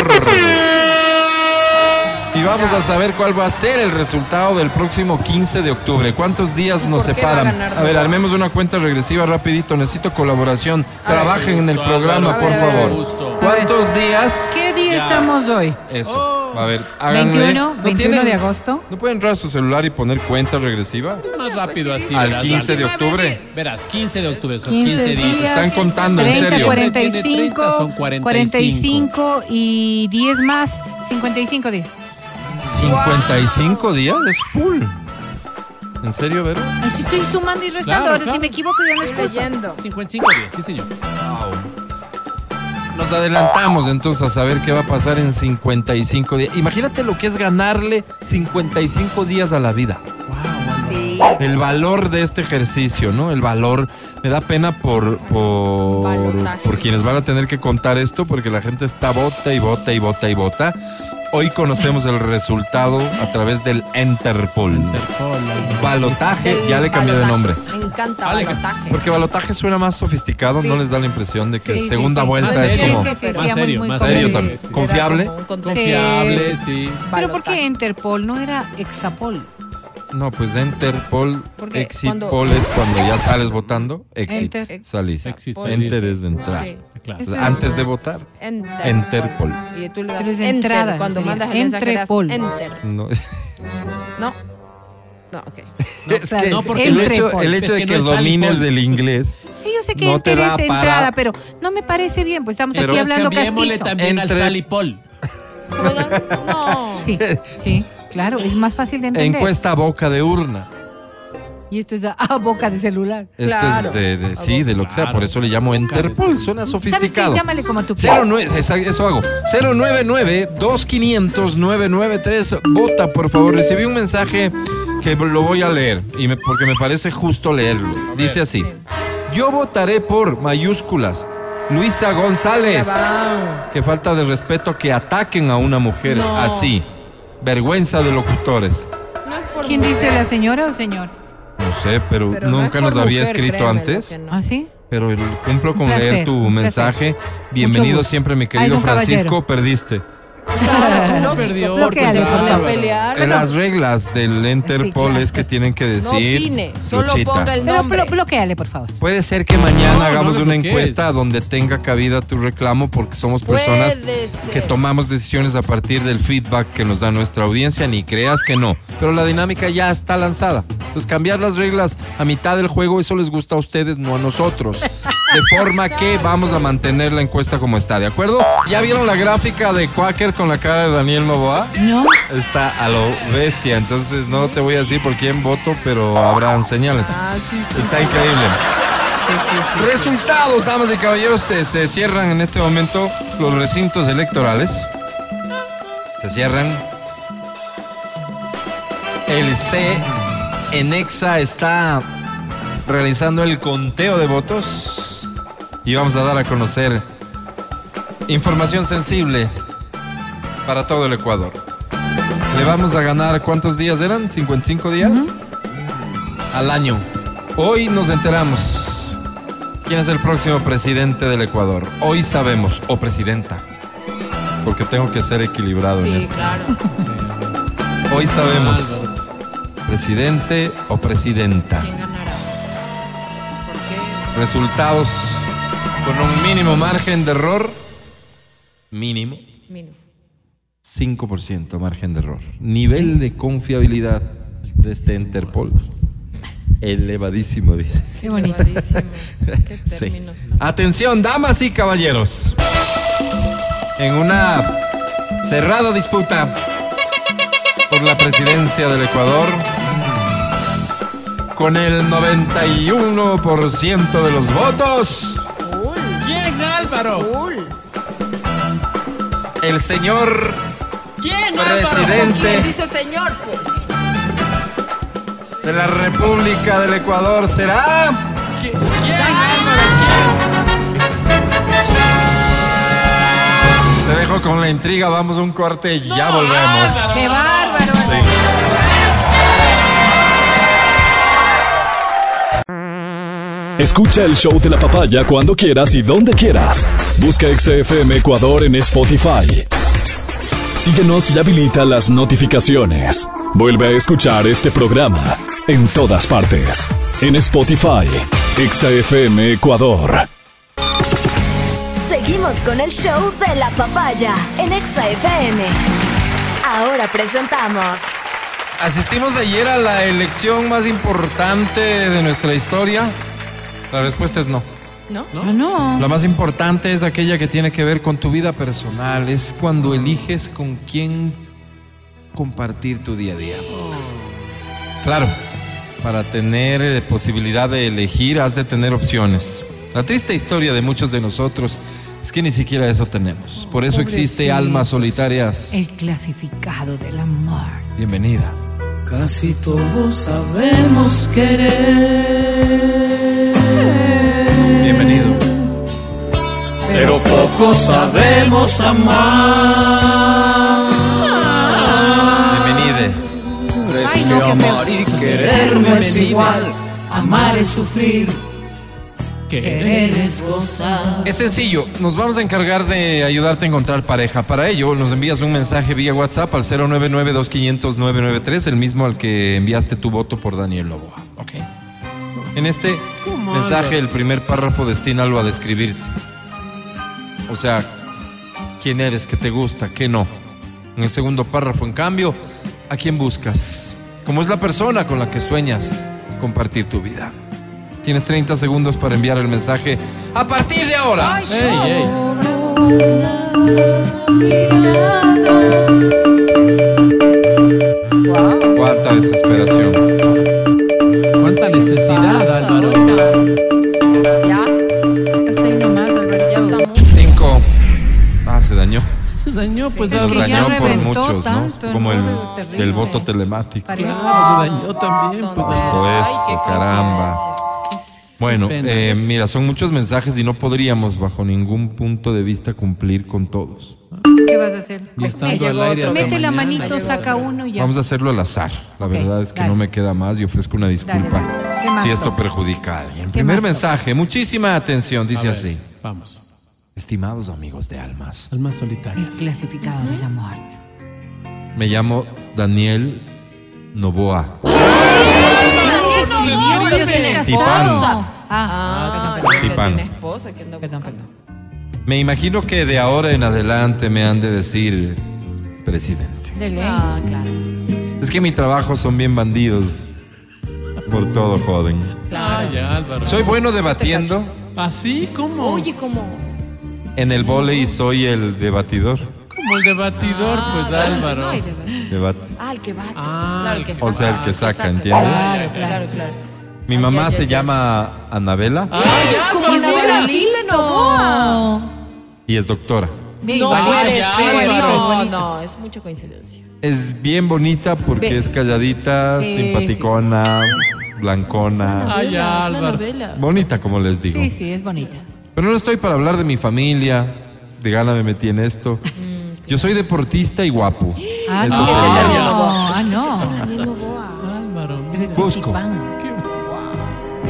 Y vamos a saber cuál va a ser el resultado del próximo 15 de octubre. ¿Cuántos días ¿Y nos a separan? A ver, armemos una cuenta regresiva rapidito. Necesito colaboración. A ver. Trabajen en el programa, por favor. ¿Cuántos días? ¿Qué día Ya. estamos hoy? Eso. A ver, háganle. 21, ¿No 21 tienen- de agosto. ¿No pueden entrar a su celular y poner cuenta regresiva? Más rápido así. Al verás, 15 de octubre. Verás, 15 de octubre son 15 15, días. días. Están contando, en 30, serio. 45, 30 son 45. 45 y 10 más, 55 días. 55 días es full. ¿En serio, Vero? Ay, si estoy sumando y restando, Claro, ahora claro. si me equivoco ya no es Estoy leyendo. 55 días, sí, señor. Nos adelantamos entonces a saber qué va a pasar en 55 días. Imagínate lo que es ganarle 55 días a la vida. Sí. El valor de este ejercicio, ¿no? El valor. Me da pena por, por, por quienes van a tener que contar esto, porque la gente está bota y bota y bota y bota. Hoy conocemos el resultado a través del Interpol. Interpol. Balotaje, El ya le cambié de nombre. Me encanta Vale, balotaje. Porque balotaje suena más sofisticado, Sí. ¿no les da la impresión de que Sí, segunda sí. vuelta Más es serio. como Sí, sí, sí, Más serio, muy más serio Sí, también. ¿Confiable? Confiable, sí. Pero ¿por qué Interpol? No era Exapol. No, pues Interpol, Porque Exit cuando- Poll es cuando ya sales votando, Exit, Enter. salís. Exit, Enter es de entrar. Sí. Claro. Eso- Antes de votar, Enter. Interpol. Y tú le das Pero es enter entrada, cuando sería mandas el mensaje das Entrepol. enter. No, No. No, ok. es que no, porque el no es- hecho, el hecho es de que que no es domines el inglés, Sí, yo sé que No te Enter es para- entrada, pero no me parece bien, pues estamos Pero aquí es hablando castizo. también Entre- al Salipol. ¿Puedo? No. Sí, sí, claro, es más fácil de entender. encuesta a boca de urna. Y esto es a, a boca de celular. Esto Claro. es de, de- sí, de lo que sea, por eso le llamo Interpol, suena ¿Sabes qué? sofisticado. Llámale como tú quieras. 09, esa- eso hago. 099-2500-993. Vota, por favor. Recibí un mensaje que lo voy a leer y me- porque me parece justo leerlo. Dice así: Yo votaré por mayúsculas. Luisa González. Que falta de respeto que ataquen a una mujer No. así. Vergüenza de locutores. No es por ¿Quién dice, la señora o señor? No sé, pero, nunca nos había mujer, escrito antes. no. ¿Ah, sí? Pero cumplo con placer, leer tu mensaje. placer. Bienvenido siempre, mi Ah, querido Francisco. caballero. Perdiste. Claro, perdió, porque se pone a pelear. En las reglas del Interpol claro. es que tienen que No decir. opine, solo Luchita. ponga el Pero, nombre. pero bloqueale, por favor. Puede ser que mañana No, no hagamos una encuesta donde tenga cabida tu reclamo porque somos personas que tomamos decisiones a partir del feedback que nos da nuestra audiencia, ni creas que no. Pero la dinámica ya está lanzada. Entonces cambiar las reglas a mitad del juego, eso les gusta a ustedes, no a nosotros. De forma que vamos a mantener la encuesta como está, ¿de acuerdo? ¿Ya vieron la gráfica de Quaker con la cara de Daniel Novoa? No. Está a lo bestia, entonces no te voy a decir por quién voto, pero habrán señales. Ah, sí, sí, Está sí. increíble. Sí, sí, sí. Resultados, damas y caballeros, se, se cierran en este momento los recintos electorales. Se cierran. El C en Exa está realizando el conteo de votos y vamos a dar a conocer información sensible para todo el Ecuador. Le vamos a ganar, ¿cuántos días eran? ¿55 días? Al año. Hoy nos enteramos quién es el próximo presidente del Ecuador. Hoy sabemos, o presidenta, porque tengo que ser equilibrado en esto. claro. Hoy sabemos, presidente o presidenta. Resultados con un mínimo margen de error. Mínimo. Mira. 5% margen de error. Nivel de confiabilidad de este Interpol. Elevadísimo, dice. Qué bonito. Elevadísimo. Qué términos Atención, damas y caballeros. En una cerrada disputa por la presidencia del Ecuador, con el 91% de los votos, ¿Quién, Álvaro? Cool. el señor ¿Quién, presidente ¿Quién dice señor? pues? de la República del Ecuador será... ¿Quién, Álvaro? Te dejo con la intriga, vamos a un corte y ya volvemos. ¡Qué bárbaro! Escucha el show de la papaya cuando quieras y donde quieras. Busca XFM Ecuador en Spotify. Síguenos y habilita las notificaciones. Vuelve a escuchar este programa en todas partes. En Spotify, XFM Ecuador. Seguimos con el show de la papaya en Exa FM. Ahora presentamos Asistimos ayer a la elección más importante de nuestra historia. La respuesta es no. ¿No? No, no. La más importante es aquella que tiene que ver con tu vida personal. Es cuando eliges con quién compartir tu día a día. Claro, para tener eh, posibilidad de elegir has de tener opciones. La triste historia de muchos de nosotros es que ni siquiera eso tenemos. Por eso existe almas solitarias. El clasificado del amor. Bienvenida. Casi todos sabemos querer, Bienvenido. pero pocos sabemos amar. Bienvenide. Ay, no, qué feo. y querer no es igual, amar es sufrir, querer es gozar. Es sencillo, nos vamos a encargar de ayudarte a encontrar pareja. Para ello, nos envías un mensaje vía WhatsApp al 099-2500-993, el mismo al que enviaste tu voto por Daniel Loboa. Ok. En este ¿Cómo mensaje, el primer párrafo destínalo a describirte. O sea, quién eres, qué te gusta, qué no. En el segundo párrafo, en cambio, ¿a quién buscas? ¿Cómo es la persona con la que sueñas compartir tu vida? Tienes 30 segundos para enviar el mensaje a partir de ahora. Ey, ey. Cuánta desesperación. Dañó, pues, es Se que ya dañó por muchos, tanto, ¿no? Como el. Terrible. el voto telemático. Claro, se dañó también, pues. Eso es, qué caramba. Bueno, eh, mira, son muchos mensajes y no podríamos bajo ningún punto de vista cumplir con todos. ¿Qué vas a hacer? Aire Mete la manito, saca uno y ya. Vamos a hacerlo al azar. La Ok, verdad es que dale. no me queda más y ofrezco una disculpa dale. ¿Qué más si esto perjudica a alguien. ¿Qué Primer mensaje, muchísima atención, dice ver, así. Vamos. Estimados amigos de almas, Almas El solitarias. clasificado de la muerte. me llamo Daniel Novoa. Ah, Ah. Me imagino que de ahora en adelante me han de decir presidente. De ley. Ah, claro. Es que mi trabajo son bien bandidos. Por todo joden. Ay, Álvaro. Soy bueno debatiendo. ¿Así? ¿Cómo? Oye, como. En el volei soy el debatidor. Como el debatidor, pues Álvaro. No hay debate. Debate. Ah, el que bate. pues, Ah, claro, el que O saca. sea, el que saca, ¿entiendes? Claro, claro, claro. Mi Ah, mamá ya, se ya. llama Anabela Ay, Como. Anabela sí Novoa. y es doctora. No Igualito, puede ya, ser. Álvaro. No, no, es mucha coincidencia. Es bien bonita porque Ve. es calladita, Sí, simpaticona, blancona. Ay, Es una Álvaro. Bonita, como les digo. Sí, sí, es bonita. Pero no estoy para hablar de mi familia. De gana me metí en esto. Yo soy deportista y guapo. Ah, Eso no. Daniel Novoa. ah, no. Daniel Novoa. Álvaro, mira. Es Busco. Tipán. ¿Qué,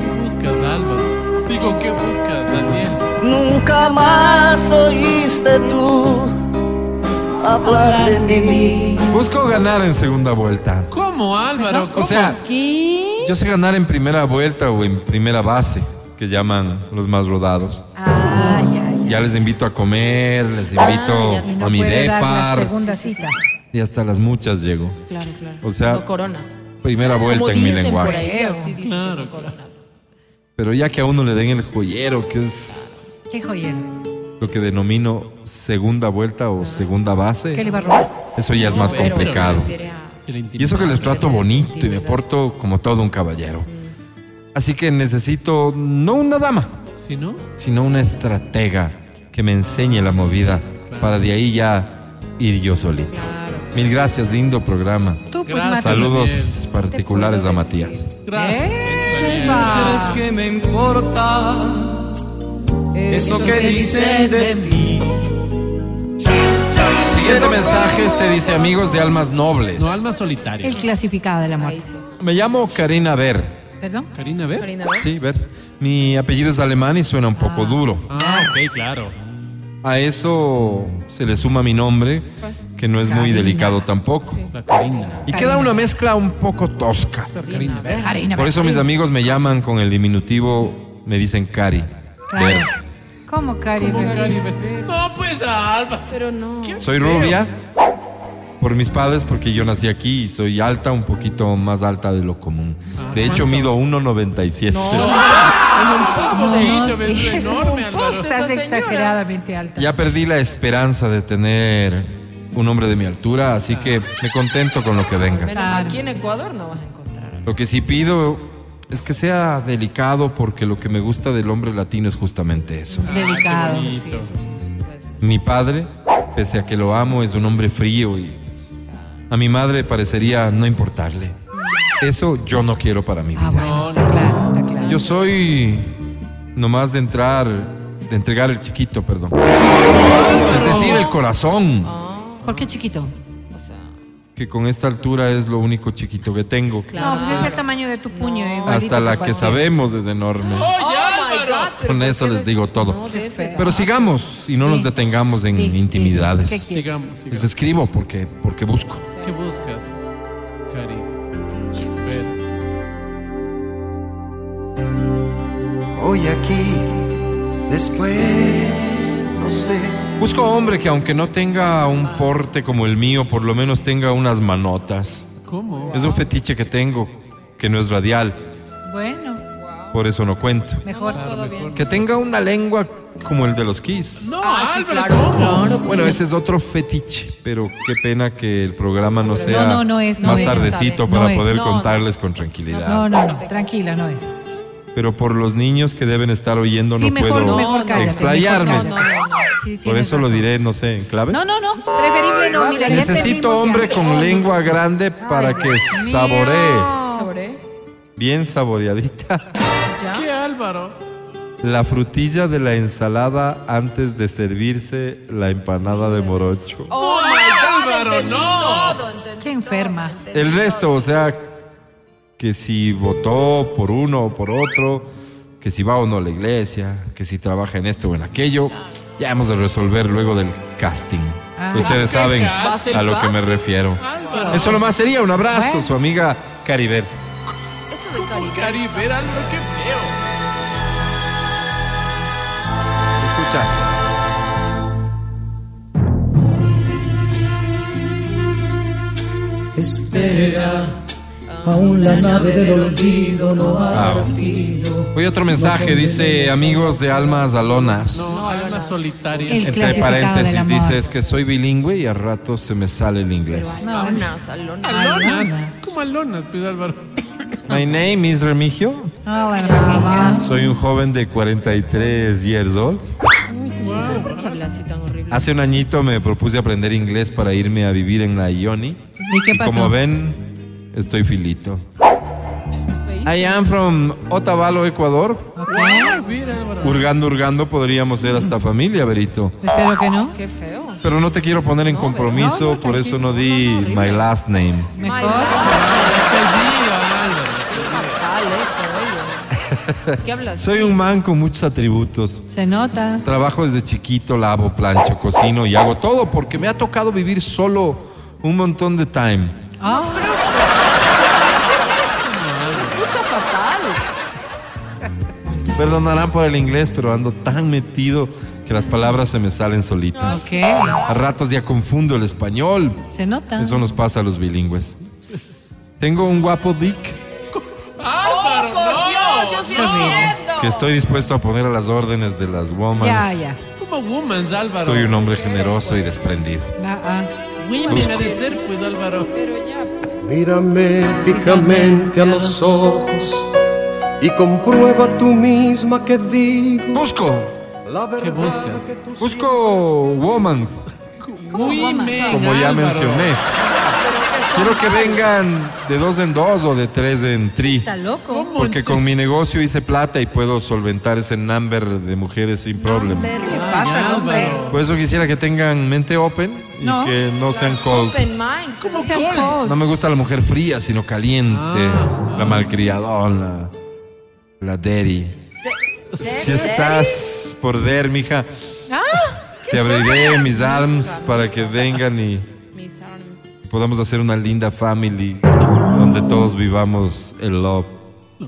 ¿Qué buscas, Álvaro? Digo, ¿qué buscas, Daniel? Nunca más oíste tú hablar de mí. Busco ganar en segunda vuelta. ¿Cómo, Álvaro? O ¿Cómo? sea, ¿Qué? yo sé ganar en primera vuelta o en primera base, que llaman los más rodados. Ah, ya, ya. Ya les invito a comer, les invito ya te- No a mi depar y hasta las muchas llego. Claro, claro. O sea, No coronas. Primera vuelta Como en mi lenguaje. por ahí, así dicen Claro, que no coronas. Pero ya que a uno le den el joyero, que es Qué joyero. lo que denomino segunda vuelta o segunda base, ¿Qué le va a robar? eso ya es más Pero complicado. Y eso que les trato bonito y me porto como todo un caballero. Así que necesito no una dama, ¿Sí, no? sino una estratega que me enseñe la movida para de ahí ya ir yo solito. Mil gracias, lindo programa. Tú, pues, Gracias. Mati. Saludos particulares a Matías. Gracias. Eh. ¿Crees que me importa eso que dicen de mí? Siguiente mensaje, este dice amigos de almas nobles. No, alma solitaria. El clasificado de la muerte. sí. Me llamo Karina Ver. ¿Perdón? Karina, ver. Karina, ver. Sí, Ver. Mi apellido es alemán y suena un poco duro. Ah, ok, claro. A eso se le suma mi nombre, que no es muy delicado tampoco. La Karina. Y queda una mezcla un poco tosca. Karina, ver. Karina. Por eso mis amigos me llaman con el diminutivo, me dicen Cari. Claro. Ver. ¿Cómo, Cari? ¿Cómo Cari? No, pues, Alba. Pero no. Soy rubia por mis padres porque yo nací aquí y soy alta, un poquito más alta de lo común. De hecho, mido 1,97. Un poquito, no, ves, sí. enorme, Álvaro. Estás exageradamente alta. Ya perdí la esperanza de tener un hombre de mi altura, así que me contento con lo que venga. Mal, aquí en Ecuador no vas a encontrar. Lo que sí pido es que sea delicado porque lo que me gusta del hombre latino es justamente eso. Delicado. Sí, eso sí. Pues, Mi padre, pese a que lo amo, es un hombre frío y a mi madre parecería no importarle. Eso yo no quiero para mi Ah, vida. bueno, está claro, está claro. Yo soy nomás de entrar, de entregar el chiquito, perdón. Es decir, el corazón, ¿Por qué chiquito? o sea, que con esta altura es lo único chiquito que tengo. No, pues es el tamaño de tu puño. igualito Hasta la que sabemos es enorme. My God, Con ¿por eso les digo todo. No, Pero sigamos y no nos detengamos en Sí, intimidades. Sigamos, Les escribo porque, porque busco. ¿Qué buscas, Cari? A ver. Hoy aquí, después, no sé. Busco hombre que aunque no tenga un porte como el mío, por lo menos tenga unas manotas. ¿Cómo? Es un fetiche que tengo, que no es radial, Bueno, por eso no cuento. mejor. Todo bien. Que tenga una lengua como el de los Kiss. No, Ah, sí, Álvaro, claro, ¿cómo? claro. pues Bueno, sí. ese es otro fetiche, pero qué pena que el programa no sea no, no es, no más es. tardecito No para es. poder No, no. contarles con tranquilidad. No, no, no, tranquila, no es. Pero por los niños que deben estar oyendo Sí, no mejor, puedo mejor cállate. explayarme. mejor No, cállate. no, no. Sí, Por eso lo diré, no sé, en clave. No, no, no, preferible no. Mira, Necesito hombre con lengua grande para que saboree. ¿Saboré? bien saboreadita, ¿Qué, Álvaro? la frutilla de la ensalada antes de servirse la empanada de morocho. Oh my God, Álvaro, no. Qué enferma. El resto, o sea, que si votó por uno o por otro, que si va o no a la iglesia, que si trabaja en esto o en aquello, Ya hemos de resolver luego del casting. Ah. Ustedes saben ¿Va a lo que me refiero. Álvaro. Eso nomás sería un abrazo, Bueno. su amiga Caribel. Eso de Caribe. Caribe, Álvaro, qué feo. Escucha. Espera, aún la nave del olvido no ha Ah. partido. Hoy otro mensaje dice amigos de almas alonas. No, alma solitaria. El Entre clasificado del paréntesis amor. dice es que soy bilingüe y a ratos se me sale el inglés. Alonas, alonas. Alonas. Alonas. ¿Cómo alonas, pues, Álvaro? My name is Remigio. Ah, bueno, Remigio. Soy un joven de 43 years old. ¿Por qué hablas así tan horrible? Hace un añito me propuse aprender inglés para irme a vivir en la Ioni. ¿Y qué pasó? como ven, estoy filito. I am from Otavalo, Ecuador. Ah, mira, Álvaro. Hurgando, hurgando, podríamos ser hasta familia, Berito. Espero que no. Qué feo. Pero no te quiero poner en compromiso, no, no, por eso no di my last name. Mejor. Apellido, Álvaro. Fatal eso, oye. ¿Qué hablas? Soy un man con muchos atributos. Se nota. Trabajo desde chiquito, lavo, plancho, cocino y hago todo porque me ha tocado vivir solo un montón de time. Ah, Se escucha fatal. Perdonarán por el inglés, pero ando tan metido que las palabras se me salen solitas. ok. A ratos ya confundo el español. Se nota. Eso nos pasa a los bilingües. Tengo un guapo dick sí entiendo. que estoy dispuesto a poner a las órdenes de las women. Ya, ya. Como Womans, Álvaro. Soy un hombre generoso y desprendido. Ah, ah. Women ha de ser, pues, Álvaro. Pero ya, pues. Mírame fijamente a los ojos y comprueba tú misma que digo Busco, la ¿Qué buscas? busco womans, Women, como ya Álvaro. mencioné. Quiero que vengan de dos en dos o de tres en tri. Está loco. ¿Cómo? Porque con mi negocio hice plata y puedo solventar ese number de mujeres sin problema. ¿Qué pasa. Por eso quisiera que tengan mente open y No. que no sean cold. Open mind. ¿Cómo cold? cold. No me gusta la mujer fría, sino caliente, Ah. la malcriadona, la daddy. Si estás por der, mija, Ah, te abriré mis arms para que vengan y. podamos hacer una linda family donde todos vivamos el love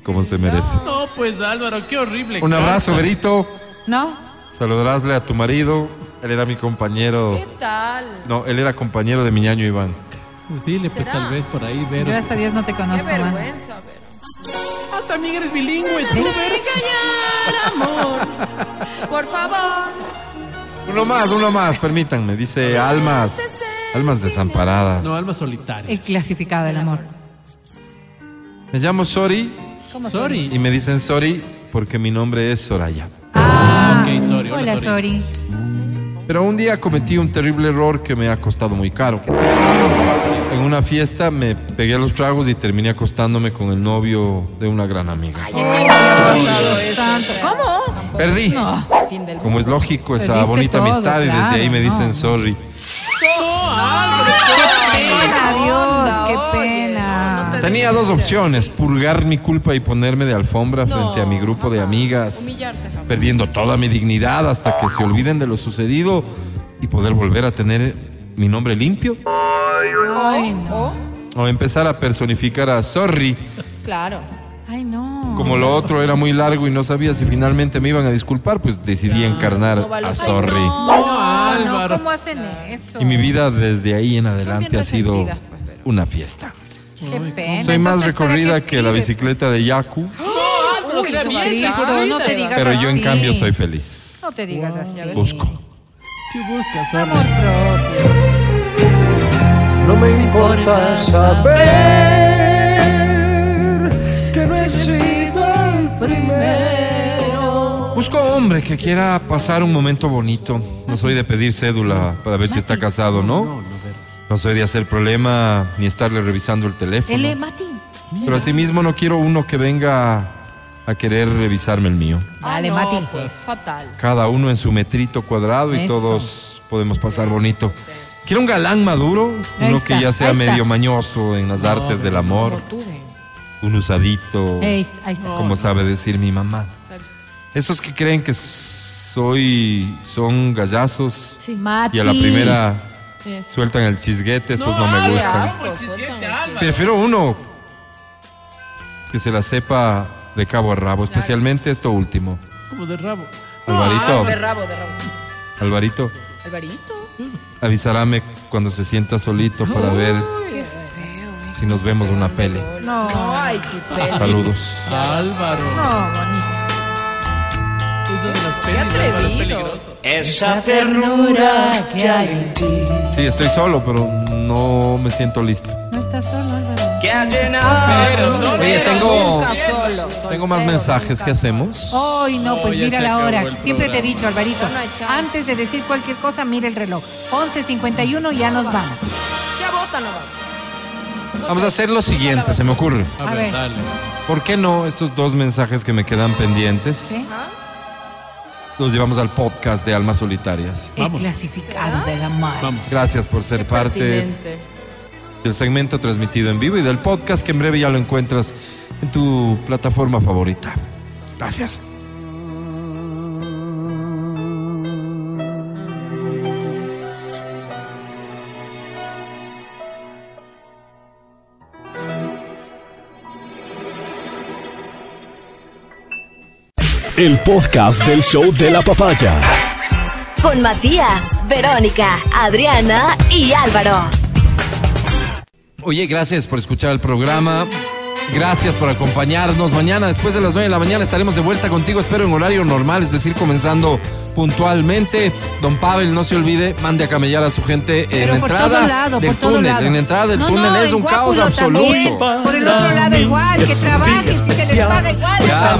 como se merece. No, pues, Álvaro, qué horrible. Un abrazo, carta. Berito. no. Saludarásle a tu marido. Él era mi compañero. ¿Qué tal? No, él era compañero de mi ñaño Iván. Dile, pues, ¿Será? tal vez por ahí, Vero. Gracias a Dios no te Qué conozco, man. vergüenza. Ah, también eres bilingüe, tú, Vero. Callar, amor. Por favor. Uno más, uno más, permítanme. Dice almas, almas desamparadas. No, alma solitaria. El clasificado del amor. Me llamo Sori Sorry. y me dicen Sori porque mi nombre es Soraya. Ah, ok, sorry. Hola, Hola, sorry. Sori. Pero un día cometí un terrible error que me ha costado muy caro. En una fiesta me pegué a los tragos y terminé acostándome con el novio de una gran amiga. Ay, ¿a quién le había pasado eso? Santo. ¿Cómo? Perdí. Como es lógico, esa Perdiste bonita todo, amistad y desde claro, ahí me no. dicen sorry. Pena, Dios, qué pena. Tenía dos opciones, purgar mi culpa y ponerme de alfombra No, frente a mi grupo de amigas, Humillarse jamás. perdiendo toda mi dignidad hasta que se olviden de lo sucedido y poder volver a tener mi nombre limpio. Ay, no. O empezar a personificar a Sorry, Claro. Ay, no. como lo otro era muy largo y no sabía si finalmente me iban a disculpar, pues decidí encarnar No vale. a Ay, Sorry. No, No, Álvaro. ¿cómo hacen eso? Y mi vida desde ahí en adelante ha sido pues, pero- una fiesta. Qué pena. Soy más Entonces, ¿para recorrida que la bicicleta de Yaku, Uy, Jesucristo, qué no te digas pero yo en cambio soy feliz. No te digas así. Busco. ¿Qué buscas? Amor propio. No me importa saber Busco hombre que quiera pasar un momento bonito. No soy de pedir cédula para ver si está casado, ¿no? No, no, Vero. No soy de hacer problema ni estarle revisando el teléfono. Mati. Pero asimismo no quiero uno que venga a querer revisarme el mío. Dale, Ah, Mati. Pues, fatal. Cada uno en su metrito cuadrado y Eso. todos podemos pasar bonito. Quiero un galán maduro, Ahí uno está, que ya sea ahí está. medio mañoso en las artes del amor, un usadito, Ahí, ahí está. como sabe decir mi mamá. Esos que creen que soy, son gallazos Mati. y a la primera Eso. sueltan el chisguete, esos no, me gustan. asco, chico. Prefiero uno que se la sepa de cabo a rabo, especialmente esto último. Como de rabo. Alvarito, De rabo, de rabo. Alvarito, Alvarito. avisarame cuando se sienta solito para ver Qué feo. si nos vemos una peli. No, Ay, sí, pelo. Saludos. Álvaro. no, bonito. De las pelis, atrevido. Esa ternura que hay en ti, Sí, estoy solo, pero no me siento listo. No estás solo, Álvaro. que ha llenado. Oye, tengo, solo. tengo más mensajes. ¿Qué hacemos? Hoy no, pues Oh, mira la hora. Siempre te he dicho, Alvarito, no antes de decir cualquier cosa, mira el reloj. 11.51, ya nos vamos. Ya no vamos. Vamos a hacer lo siguiente, se me ocurre. A, ver. dale. ¿Por qué no estos dos mensajes que me quedan pendientes ¿Sí? Los llevamos al podcast de Almas Solitarias? El Vamos. clasificado de la mar. Vamos. Gracias por ser parte Pertinente. del segmento transmitido en vivo y del podcast que en breve ya lo encuentras en tu plataforma favorita. Gracias. El podcast del show de la papaya. Con Matías, Verónica, Adriana y Álvaro. Oye, gracias por escuchar el programa. Gracias por acompañarnos. Mañana, después de las 9 de la mañana, estaremos de vuelta contigo. Espero en horario normal, es decir, comenzando puntualmente. Don Pavel, no se olvide, mande a camellar a su gente en Pero entrada todo lado, del por todo túnel. lado. En la entrada del No, túnel no, es un caos también. absoluto. Por el otro lado igual, que trabajen si se les paga igual. Ya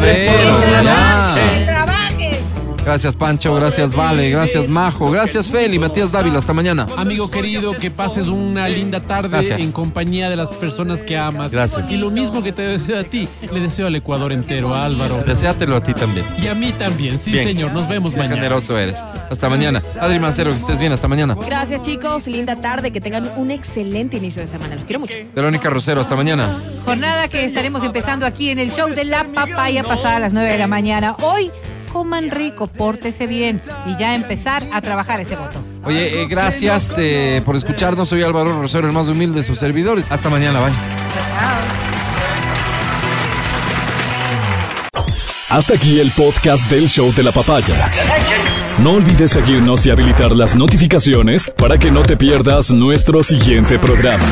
Gracias, Pancho. Gracias, Vale. Gracias, Majo. Gracias, Feli. Matías Dávila. Hasta mañana. Amigo querido, que pases una linda tarde Gracias. en compañía de las personas que amas. Gracias. Y lo mismo que te deseo a ti, le deseo al Ecuador entero, a Álvaro. Deseátelo a ti también. Y a mí también, sí Bien. señor, nos vemos Qué mañana. generoso eres. Hasta mañana. Adri Mancero, que estés bien. Hasta mañana. Gracias, chicos. Linda tarde. Que tengan un excelente inicio de semana. Los quiero mucho. Verónica Rosero. Hasta mañana. Jornada que estaremos empezando aquí en el show de la papaya pasada a las 9 de la mañana. Hoy, coman rico, pórtese bien y ya empezar a trabajar ese voto. Oye, eh, gracias eh, por escucharnos. Soy Álvaro Rosero, el más humilde de sus servidores. Hasta mañana. Bye. Hasta aquí el podcast del show de la papaya. No olvides seguirnos y habilitar las notificaciones para que no te pierdas nuestro siguiente programa.